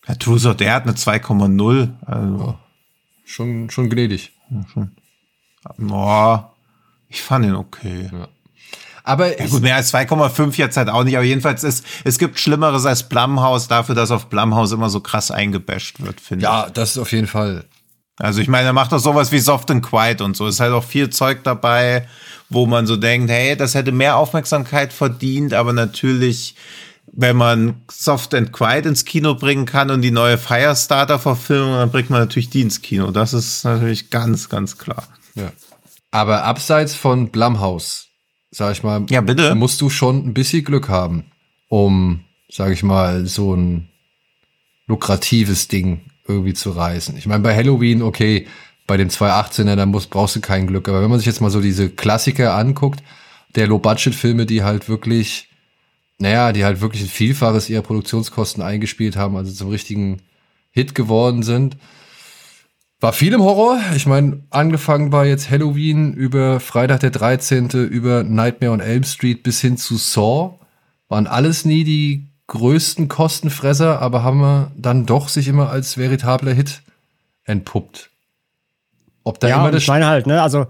Herr Truser, der hat eine 2,0. Also. Ja, schon, schon gnädig. Ja, schon. Boah, ich fand ihn okay. Ja. Aber ja gut, mehr als 2,5 jetzt halt auch nicht, aber jedenfalls ist, es gibt Schlimmeres als Blumhaus dafür, dass auf Blumhaus immer so krass eingebasht wird, finde ich. Ja, das ist auf jeden Fall. Also ich meine, er macht doch sowas wie Soft and Quiet und so. Es ist halt auch viel Zeug dabei, wo man so denkt, hey, das hätte mehr Aufmerksamkeit verdient, aber natürlich wenn man Soft and Quiet ins Kino bringen kann und die neue Firestarter-Verfilmung, dann bringt man natürlich die ins Kino. Das ist natürlich ganz, ganz klar. Ja. Aber abseits von Blumhouse, sag ich mal, ja, bitte. musst du schon ein bisschen Glück haben, um, sag ich mal, so ein lukratives Ding irgendwie zu reißen. Ich meine, bei Halloween, okay, bei dem 218er, da musst, brauchst du kein Glück. Aber wenn man sich jetzt mal so diese Klassiker anguckt, der Low-Budget-Filme, die halt wirklich naja, die halt wirklich ein Vielfaches ihrer Produktionskosten eingespielt haben, also zum richtigen Hit geworden sind. War viel im Horror. Ich meine, angefangen bei jetzt Halloween über Freitag der 13. über Nightmare on Elm Street bis hin zu Saw. Waren alles nie die größten Kostenfresser, aber haben wir dann doch sich immer als veritabler Hit entpuppt. Ob da ja, immer das. Ich meine halt, ne, also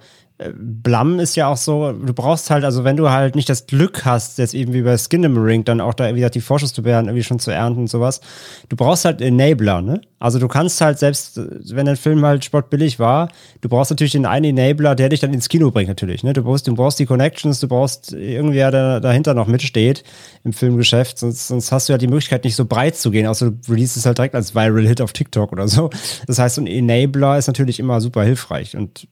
Blum ist ja auch so, du brauchst halt, also wenn du halt nicht das Glück hast, jetzt eben wie bei Ring, dann auch da wieder die Vorschussbeeren irgendwie schon zu ernten und sowas, du brauchst halt Enabler, ne? Also du kannst halt selbst, wenn ein Film halt sportbillig war, du brauchst natürlich den einen Enabler, der dich dann ins Kino bringt natürlich, ne? Du brauchst, du brauchst die Connections, du brauchst irgendwer, der dahinter noch mitsteht im Filmgeschäft, sonst, sonst hast du ja die Möglichkeit nicht so breit zu gehen, außer du release es halt direkt als Viral Hit auf TikTok oder so. Das heißt, ein Enabler ist natürlich immer super hilfreich und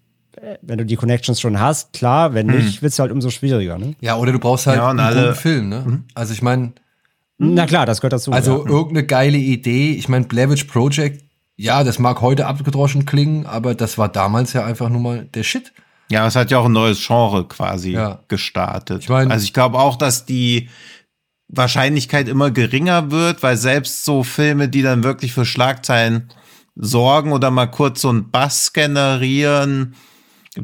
wenn du die Connections schon hast, klar, wenn nicht, hm. wird es halt umso schwieriger. Ne? Ja, oder du brauchst halt ja, einen alle, guten Film. Ne? Mhm. Also ich meine. Na klar, das gehört dazu. Also ja. irgendeine geile Idee. Ich meine, Blavich Project, ja, das mag heute abgedroschen klingen, aber das war damals ja einfach nur mal der Shit. Ja, es hat ja auch ein neues Genre quasi ja. gestartet. Ich mein, also ich glaube auch, dass die Wahrscheinlichkeit immer geringer wird, weil selbst so Filme, die dann wirklich für Schlagzeilen sorgen oder mal kurz so einen Bass generieren,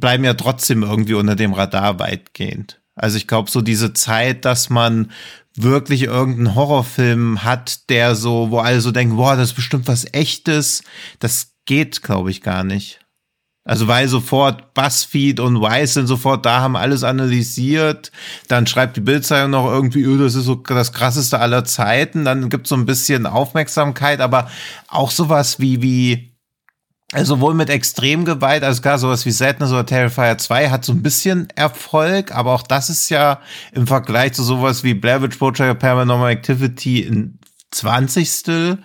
bleiben ja trotzdem irgendwie unter dem Radar weitgehend. Also ich glaube, so diese Zeit, dass man wirklich irgendeinen Horrorfilm hat, der so, wo alle so denken, boah, das ist bestimmt was echtes, das geht, glaube ich, gar nicht. Also weil sofort BuzzFeed und Weiß sind sofort da, haben alles analysiert. Dann schreibt die Bildzeitung noch irgendwie, oh, das ist so das krasseste aller Zeiten. Dann gibt es so ein bisschen Aufmerksamkeit, aber auch sowas wie, wie, also sowohl mit Extremgewalt, also gar sowas wie Sadness oder Terrifier 2 hat so ein bisschen Erfolg, aber auch das ist ja im Vergleich zu sowas wie Blair Witch Project Paranormal Activity in 20.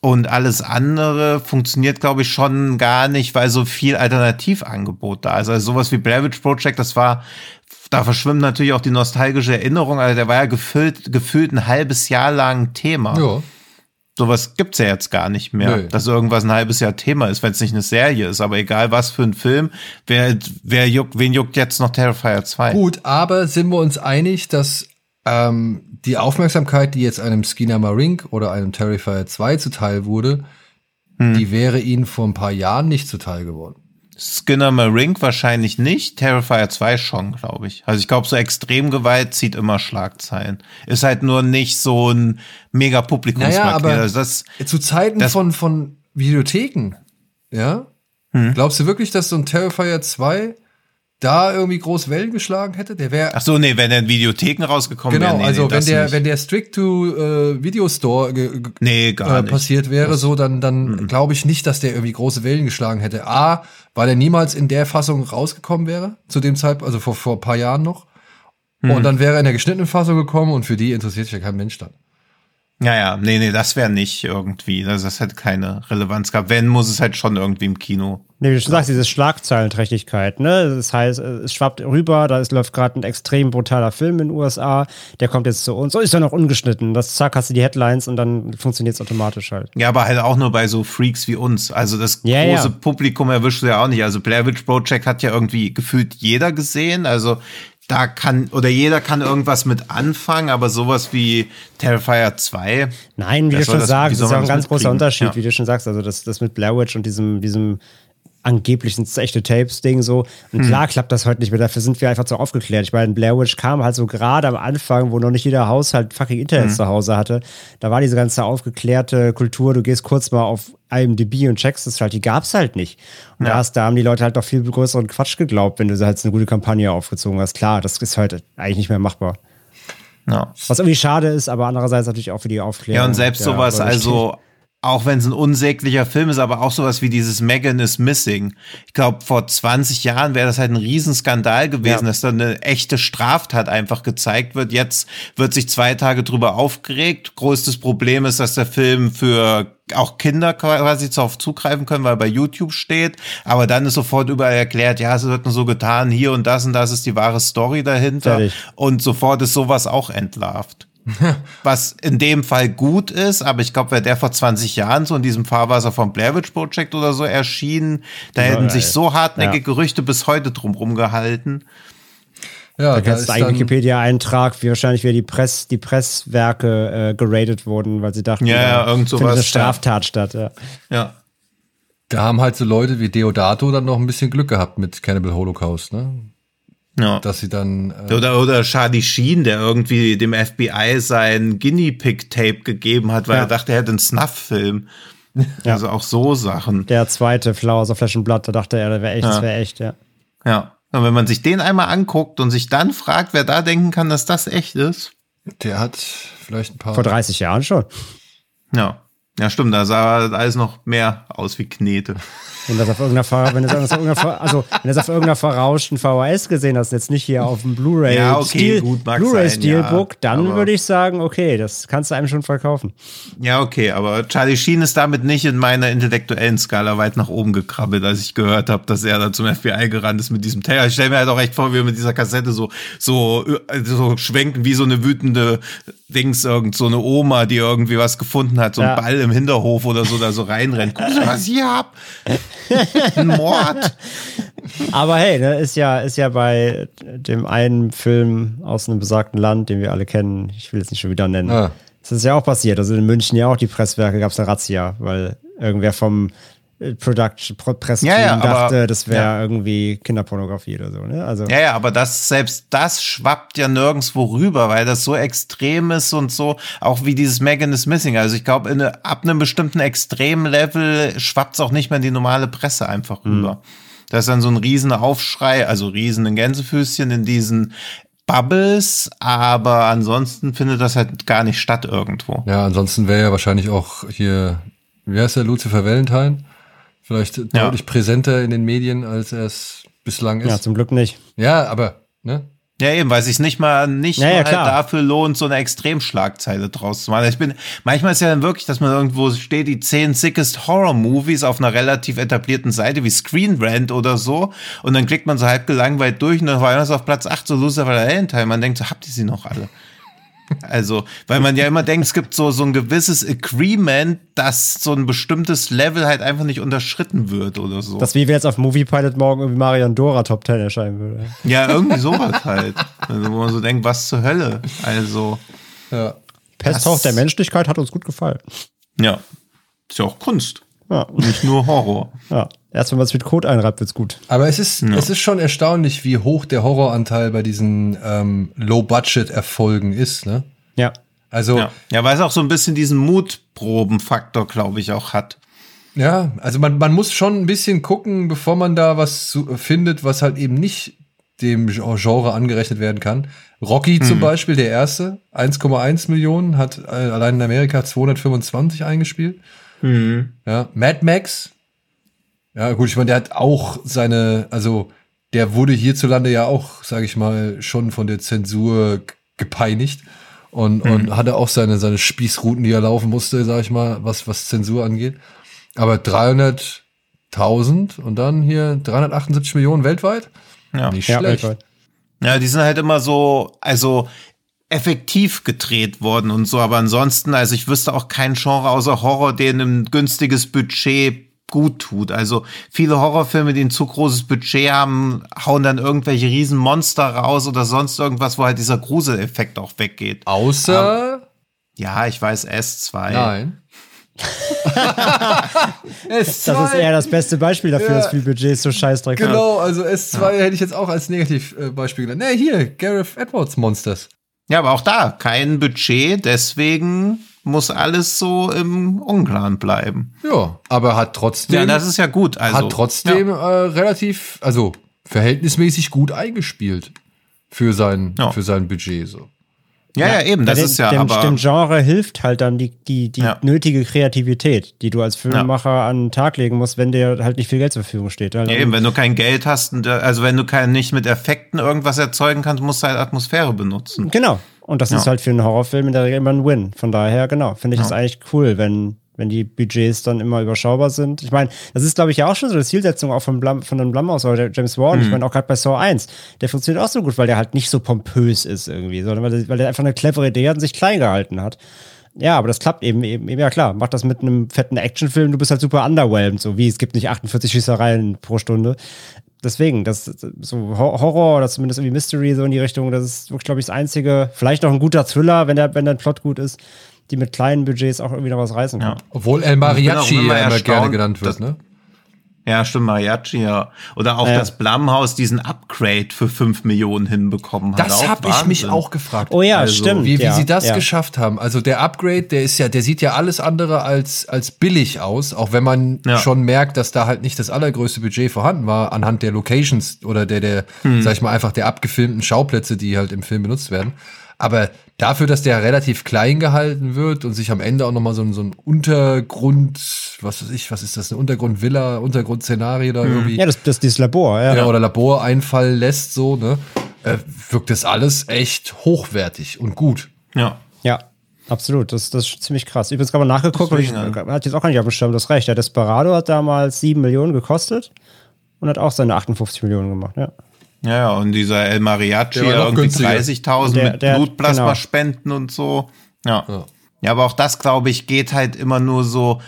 Und alles andere funktioniert, glaube ich, schon gar nicht, weil so viel Alternativangebot da ist. Also sowas wie Blair Witch Project, das war, da verschwimmt natürlich auch die nostalgische Erinnerung. Also der war ja gefüllt, gefühlt ein halbes Jahr lang Thema. Ja. Sowas gibt's ja jetzt gar nicht mehr, Nö. dass irgendwas ein halbes Jahr Thema ist, wenn es nicht eine Serie ist. Aber egal was für ein Film, wer, wer juckt, wen juckt jetzt noch Terrifier 2? Gut, aber sind wir uns einig, dass ähm, die Aufmerksamkeit, die jetzt einem Skinner Marink oder einem Terrifier 2 zuteil wurde, hm. die wäre ihnen vor ein paar Jahren nicht zuteil geworden. Skinner Marink wahrscheinlich nicht, Terrifier 2 schon, glaube ich. Also ich glaube, so Extremgewalt zieht immer Schlagzeilen. Ist halt nur nicht so ein mega Publikumsmagnet. Naja, aber also das, zu Zeiten das, von, von Videotheken, ja? Hm. Glaubst du wirklich, dass so ein Terrifier 2 da irgendwie groß Wellen geschlagen hätte, der wäre. Ach so, nee, wenn er in Videotheken rausgekommen wäre. Genau, nee, also nee, wenn der, nicht. wenn der Strict to äh, Video Store nee, gar äh, passiert wäre, das so, dann, dann mhm. glaube ich nicht, dass der irgendwie große Wellen geschlagen hätte. A, weil er niemals in der Fassung rausgekommen wäre, zu dem Zeitpunkt, also vor, vor ein paar Jahren noch. Mhm. Und dann wäre er in der geschnittenen Fassung gekommen und für die interessiert sich ja kein Mensch dann. Ja, ja, nee, nee, das wäre nicht irgendwie. Das, das hat keine Relevanz gehabt. Wenn, muss es halt schon irgendwie im Kino. Nee, wie du schon sagst, diese Schlagzeilenträchtigkeit, ne? Das heißt, es schwappt rüber, da ist, läuft gerade ein extrem brutaler Film in den USA, der kommt jetzt zu uns. So ist er noch ungeschnitten. Das zack, hast du die Headlines und dann funktioniert es automatisch halt. Ja, aber halt auch nur bei so Freaks wie uns. Also das ja, große ja. Publikum erwischt du ja auch nicht. Also Blair Witch Project hat ja irgendwie gefühlt jeder gesehen. Also da kann, oder jeder kann irgendwas mit anfangen, aber sowas wie Terrifier 2. Nein, wie du schon das, sagst, das ist auch ein ganz großer Unterschied, ja. wie du schon sagst. Also das, das mit Blair Witch und diesem, diesem angeblichen echte Tapes-Ding so. Und hm. klar klappt das heute nicht mehr, dafür sind wir einfach zu aufgeklärt. Ich meine, Blair Witch kam halt so gerade am Anfang, wo noch nicht jeder Haushalt fucking Internet hm. zu Hause hatte. Da war diese ganze aufgeklärte Kultur, du gehst kurz mal auf IMDb und checkst es halt, die gab's halt nicht. Und ja. da, hast, da haben die Leute halt doch viel größeren Quatsch geglaubt, wenn du halt eine gute Kampagne aufgezogen hast. Klar, das ist heute eigentlich nicht mehr machbar. Ja. Was irgendwie schade ist, aber andererseits natürlich auch für die Aufklärung. Ja, und selbst sowas, also auch wenn es ein unsäglicher Film ist, aber auch sowas wie dieses Megan is Missing. Ich glaube, vor 20 Jahren wäre das halt ein Riesenskandal gewesen, ja. dass da eine echte Straftat einfach gezeigt wird. Jetzt wird sich zwei Tage drüber aufgeregt. Größtes Problem ist, dass der Film für auch Kinder quasi darauf zugreifen können, weil bei YouTube steht. Aber dann ist sofort überall erklärt, ja, es wird nur so getan, hier und das und das ist die wahre Story dahinter. Fertig. Und sofort ist sowas auch entlarvt. Was in dem Fall gut ist, aber ich glaube, wäre der vor 20 Jahren so in diesem Fahrwasser vom Blair Witch Project oder so erschienen, da ja, hätten sich so hartnäckige ja. Gerüchte bis heute drumrum gehalten. Ja, da kannst du einen Wikipedia-Eintrag, wie wahrscheinlich wie die Press, die Presswerke äh, geradet wurden, weil sie dachten, ja, ja irgend sowas, findet eine Straftat ja. statt. Ja. ja. Da haben halt so Leute wie Deodato dann noch ein bisschen Glück gehabt mit Cannibal Holocaust, ne? Ja. Dass sie dann. Äh oder, oder Charlie Sheen, der irgendwie dem FBI sein Guinea Pig Tape gegeben hat, weil ja. er dachte, er hätte einen Snuff-Film. Ja. Also auch so Sachen. Der zweite Flowers of Flesh and Blood, da dachte er, der wäre echt, ja. das wäre echt, ja. Ja. Und wenn man sich den einmal anguckt und sich dann fragt, wer da denken kann, dass das echt ist. Der hat vielleicht ein paar. Vor 30 Jahren schon. Ja. Ja, stimmt, da sah alles noch mehr aus wie Knete. Wenn das auf irgendeiner, wenn das auf irgendeiner, also wenn das auf irgendeiner verrauschten VHS gesehen hast, jetzt nicht hier auf dem Blu-ray ja, okay, Blu-ray Steelbook, ja, dann würde ich sagen, okay, das kannst du einem schon verkaufen. Ja, okay, aber Charlie Sheen ist damit nicht in meiner intellektuellen Skala weit nach oben gekrabbelt, als ich gehört habe, dass er da zum FBI gerannt ist mit diesem Taylor. Ich stelle mir halt auch echt vor, wie er mit dieser Kassette so so so schwenken wie so eine wütende Dings irgend so eine Oma, die irgendwie was gefunden hat, so ein ja. Ball im Hinterhof oder so da so reinrennt. Guckst du, was ich hab? Ein Mord. Aber hey, ne, ist ja, ist ja bei dem einen Film aus einem besagten Land, den wir alle kennen, ich will es nicht schon wieder nennen. Ah. Das ist ja auch passiert. Also in München ja auch die Presswerke gab es eine Razzia, weil irgendwer vom Production, Pressteam ja, ja, dachte, das wäre ja. irgendwie Kinderpornografie oder so. Ne? Also ja, ja, aber das selbst das schwappt ja nirgendwo rüber, weil das so extrem ist und so, auch wie dieses Megan is Missing. Also ich glaube, ab einem bestimmten Extremlevel schwappt es auch nicht mehr in die normale Presse einfach rüber. Mhm. Da ist dann so ein riesen Aufschrei, also riesen Gänsefüßchen in diesen Bubbles, aber ansonsten findet das halt gar nicht statt irgendwo. Ja, ansonsten wäre ja wahrscheinlich auch hier, wie heißt der, Lucifer Valentine? Vielleicht ja. deutlich präsenter in den Medien, als er es bislang ist. Ja, zum Glück nicht. Ja, aber, ne? Ja, eben, weil sich nicht mal nicht ja, ja, mal halt dafür lohnt, so eine Extremschlagzeile draus zu machen. Ich bin, manchmal ist ja dann wirklich, dass man irgendwo steht, die zehn sickest Horror Movies auf einer relativ etablierten Seite wie Screen Rant oder so. Und dann klickt man so halb gelangweilt durch und dann war das auf Platz 8 so Lucifer Valentine. Man denkt so, habt ihr sie noch alle? Also, weil man ja immer denkt, es gibt so, so ein gewisses Agreement, dass so ein bestimmtes Level halt einfach nicht unterschritten wird oder so. Das wie wir jetzt auf Movie Pilot morgen irgendwie Marion Dora Top 10 erscheinen würde. Ja, irgendwie sowas halt. Also, wo man so denkt, was zur Hölle? Also. Ja. Pesthauch der Menschlichkeit hat uns gut gefallen. Ja. Ist ja auch Kunst. Ja. Nicht nur Horror. Ja. Erst wenn man es mit Code einreibt, wird's gut. Aber es ist, ja. es ist schon erstaunlich, wie hoch der Horroranteil bei diesen ähm, Low-Budget-Erfolgen ist, ne? Ja. Also. Ja. ja, weil es auch so ein bisschen diesen Mutprobenfaktor, glaube ich, auch hat. Ja, also man, man muss schon ein bisschen gucken, bevor man da was zu, findet, was halt eben nicht dem Genre angerechnet werden kann. Rocky mhm. zum Beispiel, der erste, 1,1 Millionen, hat äh, allein in Amerika 225 eingespielt. Mhm. Ja, Mad Max, ja, gut, ich meine, der hat auch seine, also der wurde hierzulande ja auch, sage ich mal, schon von der Zensur gepeinigt und, mhm. und hatte auch seine, seine Spießrouten, die er laufen musste, sage ich mal, was, was Zensur angeht. Aber 300.000 und dann hier 378 Millionen weltweit? Ja, nicht ja, schlecht. Weltweit. Ja, die sind halt immer so, also effektiv gedreht worden und so, aber ansonsten, also ich wüsste auch kein Genre außer Horror, den ein günstiges Budget gut tut. Also viele Horrorfilme, die ein zu großes Budget haben, hauen dann irgendwelche riesen Monster raus oder sonst irgendwas, wo halt dieser Gruseleffekt auch weggeht. Außer um, ja, ich weiß S2. Nein. das ist eher das beste Beispiel dafür, ja. dass viel Budget so scheißdreck Genau, also S2 ja. hätte ich jetzt auch als Negativbeispiel genannt. Ne, hier, Gareth Edwards Monsters. Ja, aber auch da kein Budget, deswegen muss alles so im Unklaren bleiben. Ja, aber hat trotzdem. Ja, das ist ja gut. Also, hat trotzdem ja. äh, relativ, also verhältnismäßig gut eingespielt für sein, ja. für sein Budget so. Ja, ja, eben, das dem, ist ja dem, aber dem Genre hilft halt dann die, die, die ja. nötige Kreativität, die du als Filmemacher ja. an den Tag legen musst, wenn dir halt nicht viel Geld zur Verfügung steht. Also, ja, eben, wenn du kein Geld hast, also wenn du kein, nicht mit Effekten irgendwas erzeugen kannst, musst du halt Atmosphäre benutzen. Genau. Und das ja. ist halt für einen Horrorfilm in der Regel immer ein Win. Von daher, genau, finde ich es eigentlich cool, wenn, wenn die Budgets dann immer überschaubar sind. Ich meine, das ist, glaube ich, ja auch schon so eine Zielsetzung auch von, Blum, von einem Blumhouse oder James Wan. Mhm. Ich meine, auch gerade bei Saw 1, der funktioniert auch so gut, weil der halt nicht so pompös ist irgendwie, sondern weil der, weil der einfach eine clevere Idee hat und sich klein gehalten hat. Ja, aber das klappt eben, eben, eben, ja klar. Mach das mit einem fetten Actionfilm, du bist halt super underwhelmed, so wie es gibt nicht 48 Schießereien pro Stunde deswegen, das so Horror oder zumindest irgendwie Mystery so in die Richtung, das ist wirklich, glaube ich, das einzige, vielleicht noch ein guter Thriller, wenn der, wenn der Plot gut ist, die mit kleinen Budgets auch irgendwie noch was reißen kann. Ja. Obwohl El Mariachi ja immer gerne genannt wird, ne? Ja, stimmt, Mariachi, ja. Oder auch ja. das Blumhaus diesen Upgrade für 5 Millionen hinbekommen hat. Das habe ich mich auch gefragt. Oh ja, also, stimmt. Wie, wie ja, sie das ja. geschafft haben. Also der Upgrade, der ist ja, der sieht ja alles andere als, als billig aus, auch wenn man schon merkt, dass da halt nicht das allergrößte Budget vorhanden war, anhand der Locations oder der, der, hm. sag ich mal, einfach der abgefilmten Schauplätze, die halt im Film benutzt werden. Aber dafür, dass der relativ klein gehalten wird und sich am Ende auch nochmal so, ein so ein Untergrund, was weiß ich, was ist das, eine Untergrundvilla, Untergrundszenario da mhm. irgendwie. Ja, das, das dieses Labor, ja. ja oder Laboreinfall lässt, so, ne? Äh, wirkt das alles echt hochwertig und gut. Ja. Ja. Absolut, das, das ist ziemlich krass. Übrigens gerade mal nachgeguckt, ich hatte jetzt auch gar nicht auf dem Schirm, das recht. Der Desperado hat damals 7 Millionen gekostet und hat auch seine 58 Millionen gemacht, ja. Ja, und dieser El Mariachi, irgendwie 30.000 mit Blutplasmaspenden genau. und so. Ja. ja. Ja, aber auch das, glaube ich, geht halt immer nur so,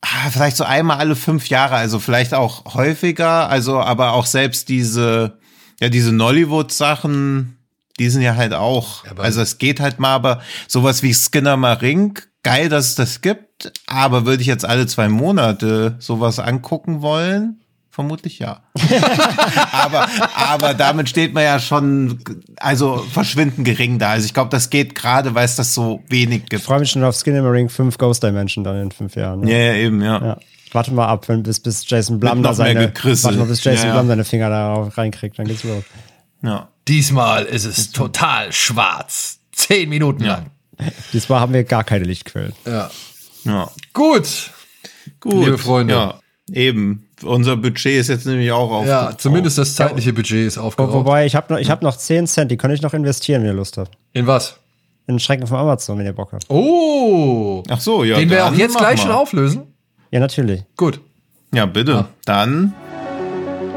ah, vielleicht so einmal alle fünf Jahre, also vielleicht auch häufiger, also aber auch selbst diese, ja, diese Nollywood-Sachen, die sind ja halt auch, ja, also es geht halt mal, aber sowas wie Skinner Marink, geil, dass es das gibt, aber würde ich jetzt alle zwei Monate sowas angucken wollen? Vermutlich ja. aber, aber damit steht man ja schon, also verschwinden gering da. Also ich glaube, das geht gerade, weil es das so wenig gibt. Ich freue mich schon auf Skin in the Ring 5 Ghost Dimension dann in fünf Jahren. Ne? Ja, ja, eben, ja. ja. Warte mal ab, wenn, bis, bis Jason Blum da seine, warte mal, bis Jason ja, ja. Blum seine Finger da reinkriegt, dann geht's los. Ja. Diesmal ist es total schwarz. Zehn Minuten ja. lang. Diesmal haben wir gar keine Lichtquellen. Ja. ja. Gut. Gut. Liebe Freunde. Ja, eben. Unser Budget ist jetzt nämlich auch auf. Ja, zumindest das zeitliche Budget ist aufgebaut. Wobei, ich habe noch, hab noch 10 Cent, die kann ich noch investieren, wenn ihr Lust habt. In was? In den Schränken von Amazon, wenn ihr Bock habt. Oh! Ach so, ja. Den wir auch jetzt gleich mal. schon auflösen? Ja, natürlich. Gut. Ja, bitte. Ja. Dann.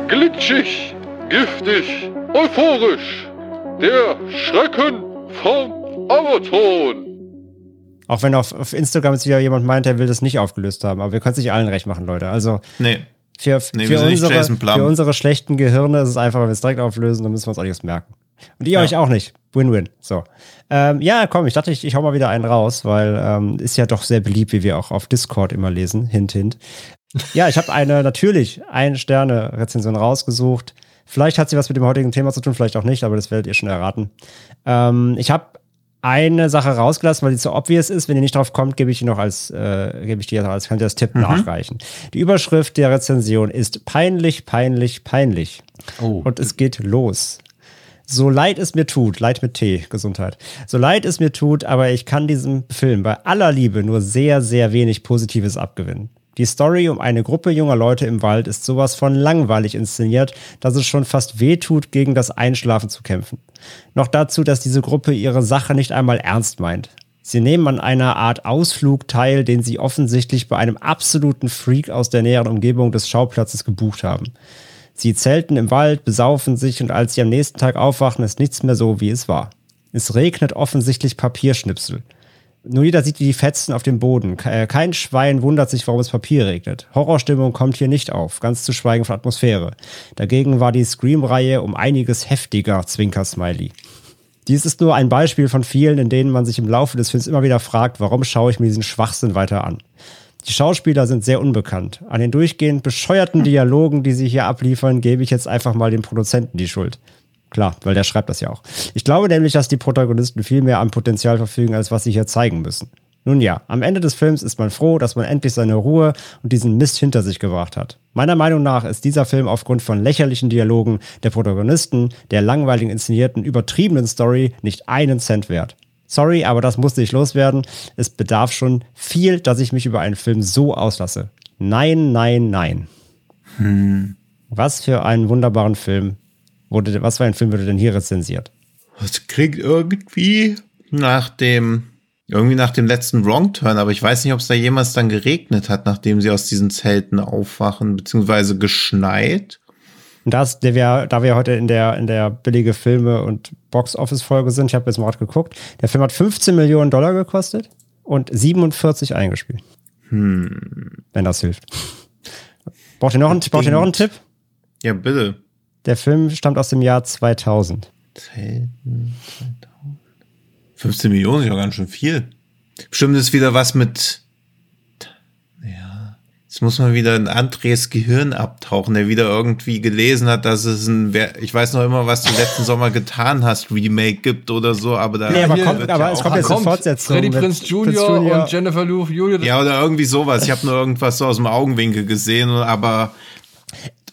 Glitschig, giftig, euphorisch. Der Schrecken vom Amazon. Auch wenn auf, auf Instagram jetzt wieder jemand meint, er will das nicht aufgelöst haben. Aber wir können es nicht allen recht machen, Leute. Also. Nee. Für, nee, für, unsere, für unsere schlechten Gehirne ist es einfach, wenn wir es direkt auflösen, dann müssen wir uns auch nichts merken. Und ihr ja. euch auch nicht. Win-win. So. Ähm, ja, komm, ich dachte, ich, ich hau mal wieder einen raus, weil ähm, ist ja doch sehr beliebt, wie wir auch auf Discord immer lesen. Hint, hint. Ja, ich habe eine natürlich ein Sterne Rezension rausgesucht. Vielleicht hat sie was mit dem heutigen Thema zu tun, vielleicht auch nicht, aber das werdet ihr schon erraten. Ähm, ich habe eine Sache rausgelassen, weil die zu obvious ist. Wenn ihr nicht drauf kommt, gebe ich die noch als, äh, gebe ich die als, könnt ihr als Tipp mhm. nachreichen. Die Überschrift der Rezension ist peinlich, peinlich, peinlich. Oh. Und es geht los. So leid es mir tut, leid mit T, Gesundheit. So leid es mir tut, aber ich kann diesem Film bei aller Liebe nur sehr, sehr wenig Positives abgewinnen. Die Story um eine Gruppe junger Leute im Wald ist sowas von langweilig inszeniert, dass es schon fast wehtut, gegen das Einschlafen zu kämpfen. Noch dazu, dass diese Gruppe ihre Sache nicht einmal ernst meint. Sie nehmen an einer Art Ausflug teil, den sie offensichtlich bei einem absoluten Freak aus der näheren Umgebung des Schauplatzes gebucht haben. Sie zelten im Wald, besaufen sich und als sie am nächsten Tag aufwachen, ist nichts mehr so, wie es war. Es regnet offensichtlich Papierschnipsel. Nur jeder sieht die Fetzen auf dem Boden. Äh, kein Schwein wundert sich, warum es Papier regnet. Horrorstimmung kommt hier nicht auf, ganz zu schweigen von Atmosphäre. Dagegen war die Scream-Reihe um einiges heftiger, Zwinker-Smiley. Dies ist nur ein Beispiel von vielen, in denen man sich im Laufe des Films immer wieder fragt, warum schaue ich mir diesen Schwachsinn weiter an. Die Schauspieler sind sehr unbekannt. An den durchgehend bescheuerten Dialogen, die sie hier abliefern, gebe ich jetzt einfach mal dem Produzenten die Schuld. Klar, weil der schreibt das ja auch. Ich glaube nämlich, dass die Protagonisten viel mehr an Potenzial verfügen, als was sie hier zeigen müssen. Nun ja, am Ende des Films ist man froh, dass man endlich seine Ruhe und diesen Mist hinter sich gebracht hat. Meiner Meinung nach ist dieser Film aufgrund von lächerlichen Dialogen der Protagonisten, der langweiligen inszenierten, übertriebenen Story nicht einen Cent wert. Sorry, aber das musste ich loswerden. Es bedarf schon viel, dass ich mich über einen Film so auslasse. Nein, nein, nein. Hm. Was für einen wunderbaren Film wurde, was für ein Film wurde denn hier rezensiert? Das klingt irgendwie nach dem, irgendwie nach dem letzten Wrong Turn, aber ich weiß nicht, ob es da jemals dann geregnet hat, nachdem sie aus diesen Zelten aufwachen, beziehungsweise geschneit. Und das, der wir, da wir heute in der, in der billige Filme und Box-Office-Folge sind, ich habe jetzt mal gerade geguckt, der Film hat 15 Millionen Dollar gekostet und 47 eingespielt. Hm. Wenn das hilft. Braucht ihr noch, einen, braucht ihr noch einen Tipp? Ja, bitte. Der Film stammt aus dem Jahr 2000. 15 Millionen ist ja ganz schön viel. Bestimmt ist wieder was mit. Ja. Jetzt muss man wieder in Andres Gehirn abtauchen, der wieder irgendwie gelesen hat, dass es ein. Ich weiß noch immer, was du letzten Sommer getan hast, Remake gibt oder so, aber da. Nee, aber, kommt, aber ja es kommt jetzt eine Fortsetzung. Freddy Prince Jr. und Jennifer Lou Julia. Ja, oder irgendwie sowas. Ich habe nur irgendwas so aus dem Augenwinkel gesehen, aber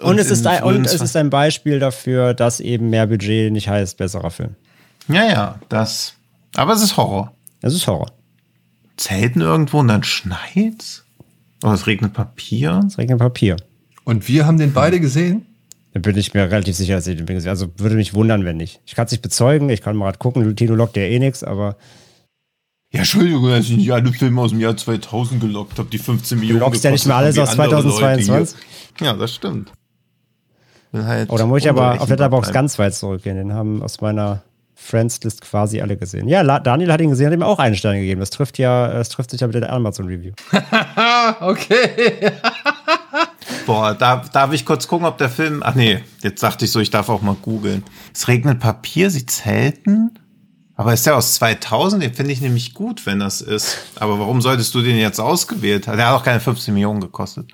und, es, ist ein, und es ist ein Beispiel dafür, dass eben mehr Budget nicht heißt besserer Film. Ja, ja, das. Aber es ist Horror. Es ist Horror. Zelten irgendwo und dann schneit's? Oh, es regnet Papier. Es regnet Papier. Und wir haben den beide gesehen? Da bin ich mir relativ sicher, dass ich den gesehen Also würde mich wundern, wenn nicht. Ich kann es nicht bezeugen, ich kann mal gerade gucken, Tino lockt ja eh nichts, aber. Ja, Entschuldigung, dass ich nicht alle Filme aus dem Jahr 2000 gelockt habe, die 15 Millionen. Du lockst ja nicht mehr alles aus 2022. Ja, das stimmt. Halt Oder muss ich aber auf Letterbox ganz weit zurückgehen? Den haben aus meiner Friends-List quasi alle gesehen. Ja, Daniel hat ihn gesehen, hat ihm auch einen Stern gegeben. Das trifft ja, das trifft sich ja mit der Amazon-Review. okay. Boah, da, darf ich kurz gucken, ob der Film. Ach nee, jetzt dachte ich so, ich darf auch mal googeln. Es regnet Papier, sie zelten. Aber ist der aus 2000? Den finde ich nämlich gut, wenn das ist. Aber warum solltest du den jetzt ausgewählt haben? Der hat auch keine 15 Millionen gekostet.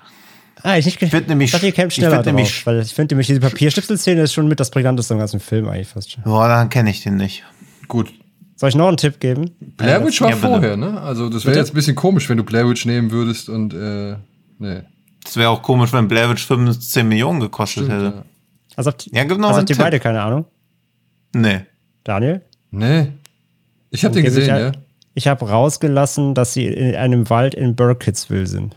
Ah, ich nicht. Ich finde nämlich, ich dachte, schneller ich drauf, nämlich, weil ich finde nämlich diese Papierschnipselszene ist schon mit das prägnanteste im ganzen Film eigentlich fast schon. Boah, dann kenne ich den nicht. Gut. Soll ich noch einen Tipp geben? Blair Witch war ja, vorher, ne? Also das wäre jetzt ein bisschen komisch, wenn du Blair Witch nehmen würdest und äh, nee. Es wäre auch komisch, wenn Blair Witch 15 Millionen gekostet Stimmt, hätte. ja. Also habt, Ja, gib noch also habt ihr beide keine Ahnung? Nee. Daniel? Nee. Ich habe den gesehen, ich, ja. Ich habe rausgelassen, dass sie in einem Wald in Burkittsville sind.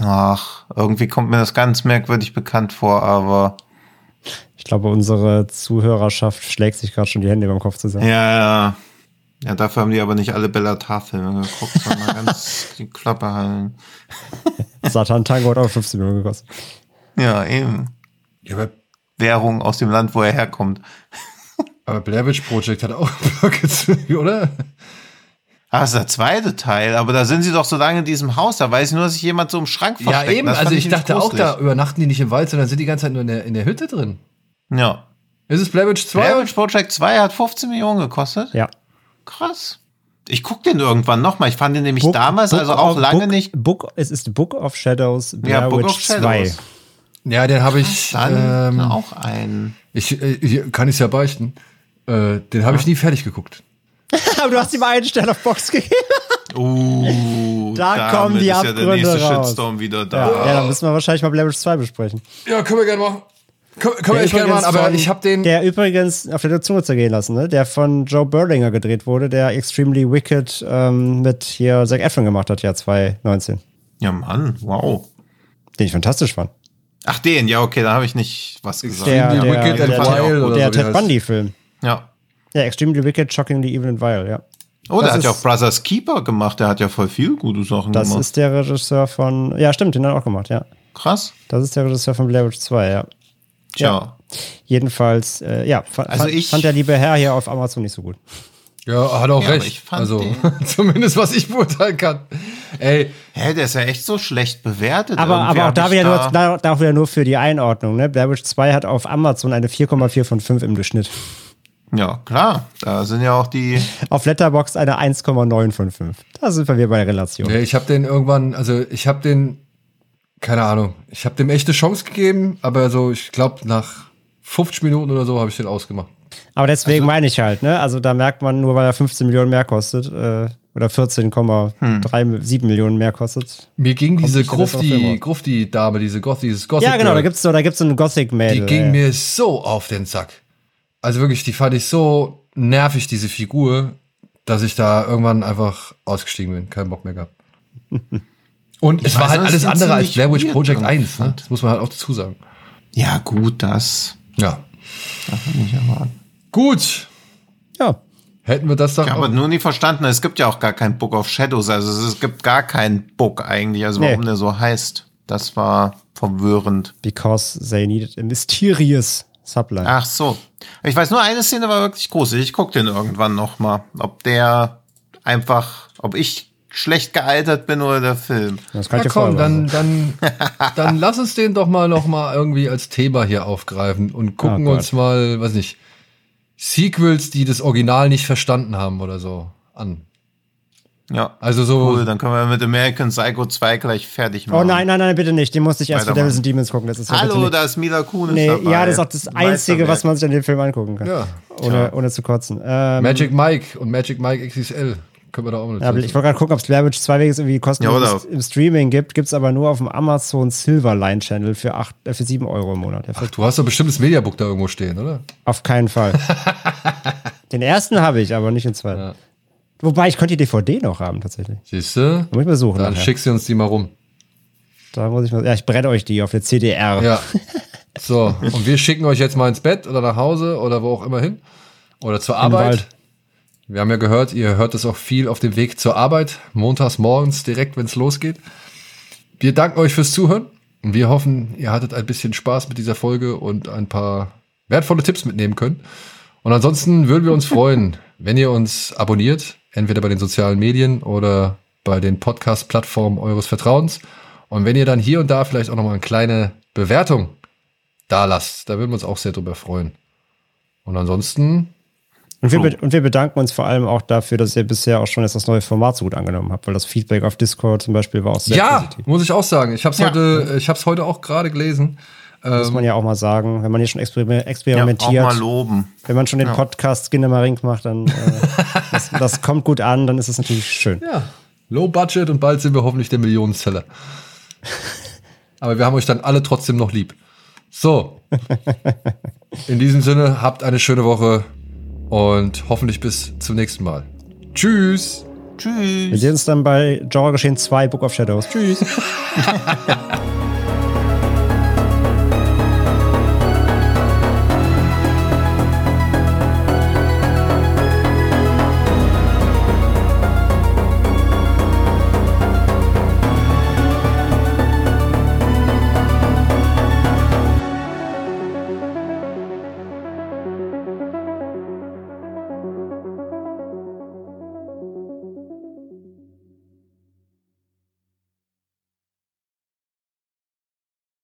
Ach, irgendwie kommt mir das ganz merkwürdig bekannt vor, aber Ich glaube, unsere Zuhörerschaft schlägt sich gerade schon die Hände über den Kopf zusammen. ja, ja. Ja, dafür haben die aber nicht alle Bellatar-Filme geguckt, sondern ganz die Klappe halten. Satan Tango hat auch 15 Millionen gekostet. Ja, eben. ja aber, Währung aus dem Land, wo er herkommt. Aber Blair Witch Project hat auch Buckets, oder? Ah, das ist der zweite Teil, aber da sind sie doch so lange in diesem Haus, da weiß ich nur, dass sich jemand so im Schrank Ja, versteckt. eben. Das Also ich nämlich dachte auch, da übernachten die nicht im Wald, sondern sind die ganze Zeit nur in der, in der Hütte drin. Ja. Ist es Blair Witch 2? Blair Witch Project 2 hat 15 Millionen gekostet. Ja. Krass. Ich guck den irgendwann nochmal. Ich fand den nämlich damals, also auch of- lange Book, nicht. Book, es ist Book of Shadows, Blair Ja, Book Witch of Shadows. 2. Ja, den habe ich. Dann Ähm, auch ein. ich äh, hier kann ich ja beichten. Äh, den habe ich nie fertig geguckt. Aber du hast ihm einen Stern auf Box gegeben. Uh, Da kommen die ist ja der Abgründe nächste raus. Shitstorm wieder Ja, da. ja, dann müssen wir wahrscheinlich mal Witch 2 besprechen. Ja, können wir gerne machen. Können, können wir echt gerne machen, aber von- ich habe den. Der übrigens auf der Zunge zergehen lassen, ne? Der von Joe Berlinger gedreht wurde, der Extremely Wicked ähm, mit hier Zac Efron gemacht hat, ja 2019. Ja, Mann, wow. Den ich fantastisch fand. Ach, den, ja, okay, da habe ich nicht was gesagt. Der, der, Wicked der, der, der, Ted. Bundy-Film. Ja. Ja, Extremely Wicked, Shockingly Evil and Vile, ja. Oh, der Das hat ja auch Brothers Keeper gemacht. Der hat ja voll viel gute Sachen Das gemacht. ist der Regisseur von. Ja, stimmt, den hat er auch gemacht, ja. Krass. Das ist der Regisseur von Blair Witch 2, ja. Tja. Jedenfalls, äh, ja, fa Also fand, ich- fand der liebe Herr hier auf Amazon nicht so gut. Ja, hat auch Ja, recht. ich fand also, zumindest was ich beurteilen kann. Ey, Hä, der ist ja echt so schlecht bewertet. Aber, Irgendwie aber auch da wieder, nur, da, da wieder nur für die Einordnung. Ne? Blair Witch 2 hat auf Amazon eine 4,4 von 5 im Durchschnitt. Ja, klar. Da sind ja auch die. Auf Letterboxd eine 1,9 von 5. Da sind wir wieder bei der Relation. nee, ich habe den irgendwann, also ich habe den, keine Ahnung, ich habe dem echte Chance gegeben, aber so, ich glaube, nach 50 Minuten oder so habe ich den ausgemacht. Aber deswegen Also meine ich halt, ne? Also da merkt man, nur weil er 15 Millionen mehr kostet, äh, oder 14,37 Millionen mehr kostet. Mir ging diese Grufti. Grufti-Dame, diese Goth, dieses Gothic Ja, genau, Girl, da gibt's so, da gibt's so einen Gothic-Mädel. die ging ey. mir so auf den Sack. Also wirklich, die fand ich so nervig, diese Figur, dass ich da irgendwann einfach ausgestiegen bin. Keinen Bock mehr gehabt. Und es weiß war halt alles andere als Blair Witch Project irgendwie 1. Ne? Das muss man halt auch dazu sagen. Ja, gut, das. Ja. Darf man nicht erwarten. Gut. Ja. Hätten wir das doch. Ich habe nur nie verstanden, es gibt ja auch gar kein Book of Shadows. Also es gibt gar keinen Book eigentlich. Also Nee. warum der so heißt. Das war verwirrend. Because they needed a mysterious Subline. Ach so. Ich weiß nur, eine Szene war wirklich groß. Ich guck den irgendwann noch mal. Ob der einfach, ob ich schlecht gealtert bin oder der Film. Das kann ja, ich komm, dann, dann, dann lass uns den doch mal noch mal irgendwie als Thema hier aufgreifen und gucken Oh uns mal, weiß nicht, Sequels, die das Original nicht verstanden haben oder so, an. Ja. Also so, Cool, dann können wir mit American Psycho 2 gleich fertig machen. Oh nein, nein, nein, bitte nicht. Den musste ich erst für Weitermachen. Devils and Demons gucken. Das ist Hallo, da ist Mila Kunis Nee, dabei. ja, das ist auch das Einzige, was man sich an dem Film angucken kann. Ja. Ohne, ohne zu kotzen. Ähm, Magic Mike und Magic Mike XXL können wir da auch noch ja, aber ich wollte gerade gucken, ob es Blair Witch 2 Weges irgendwie kostenlos Ja, im Streaming gibt. Gibt es aber nur auf dem Amazon Silverline Channel für, acht, äh, für 7 Euro im Monat. Für, Du hast doch bestimmt das Mediabook da irgendwo stehen, oder? auf keinen Fall. den ersten habe ich, aber nicht den zweiten. Ja. Wobei, ich könnte die DVD noch haben, tatsächlich. Siehst du? Muss ich mal suchen. Dann nachher. schickst du uns die mal rum. Da muss ich mal, ja, ich brenne euch die auf der CDR. Ja. So, und wir schicken euch jetzt mal ins Bett oder nach Hause oder wo auch immer hin. Oder zur Arbeit. Wir haben ja gehört, ihr hört es auch viel auf dem Weg zur Arbeit, montags morgens direkt, wenn es losgeht. Wir danken euch fürs Zuhören und wir hoffen, ihr hattet ein bisschen Spaß mit dieser Folge und ein paar wertvolle Tipps mitnehmen können. Und ansonsten würden wir uns freuen, wenn ihr uns abonniert, entweder bei den sozialen Medien oder bei den Podcast-Plattformen eures Vertrauens. Und wenn ihr dann hier und da vielleicht auch noch mal eine kleine Bewertung da lasst, da würden wir uns auch sehr drüber freuen. Und ansonsten Und wir, und wir bedanken uns vor allem auch dafür, dass ihr bisher auch schon jetzt das neue Format so gut angenommen habt, weil das Feedback auf Discord zum Beispiel war auch sehr ja, positiv. muss ich auch sagen. Ich habe es Ja. heute, ich habe es heute auch gerade gelesen. Muss man ja ähm, auch mal sagen, wenn man hier schon exper experimentiert. Ja, auch mal loben. Wenn man schon den ja. Podcast Skinnermarink macht, dann äh, das, das, kommt gut an, dann ist es natürlich schön. Ja, low budget und bald sind wir hoffentlich der Millionenzeller. Aber wir haben euch dann alle trotzdem noch lieb. So. In diesem Sinne, habt eine schöne Woche und hoffentlich bis zum nächsten Mal. Tschüss. Tschüss. Wir sehen uns dann bei Genre Geschehen 2 Book of Shadows. Tschüss.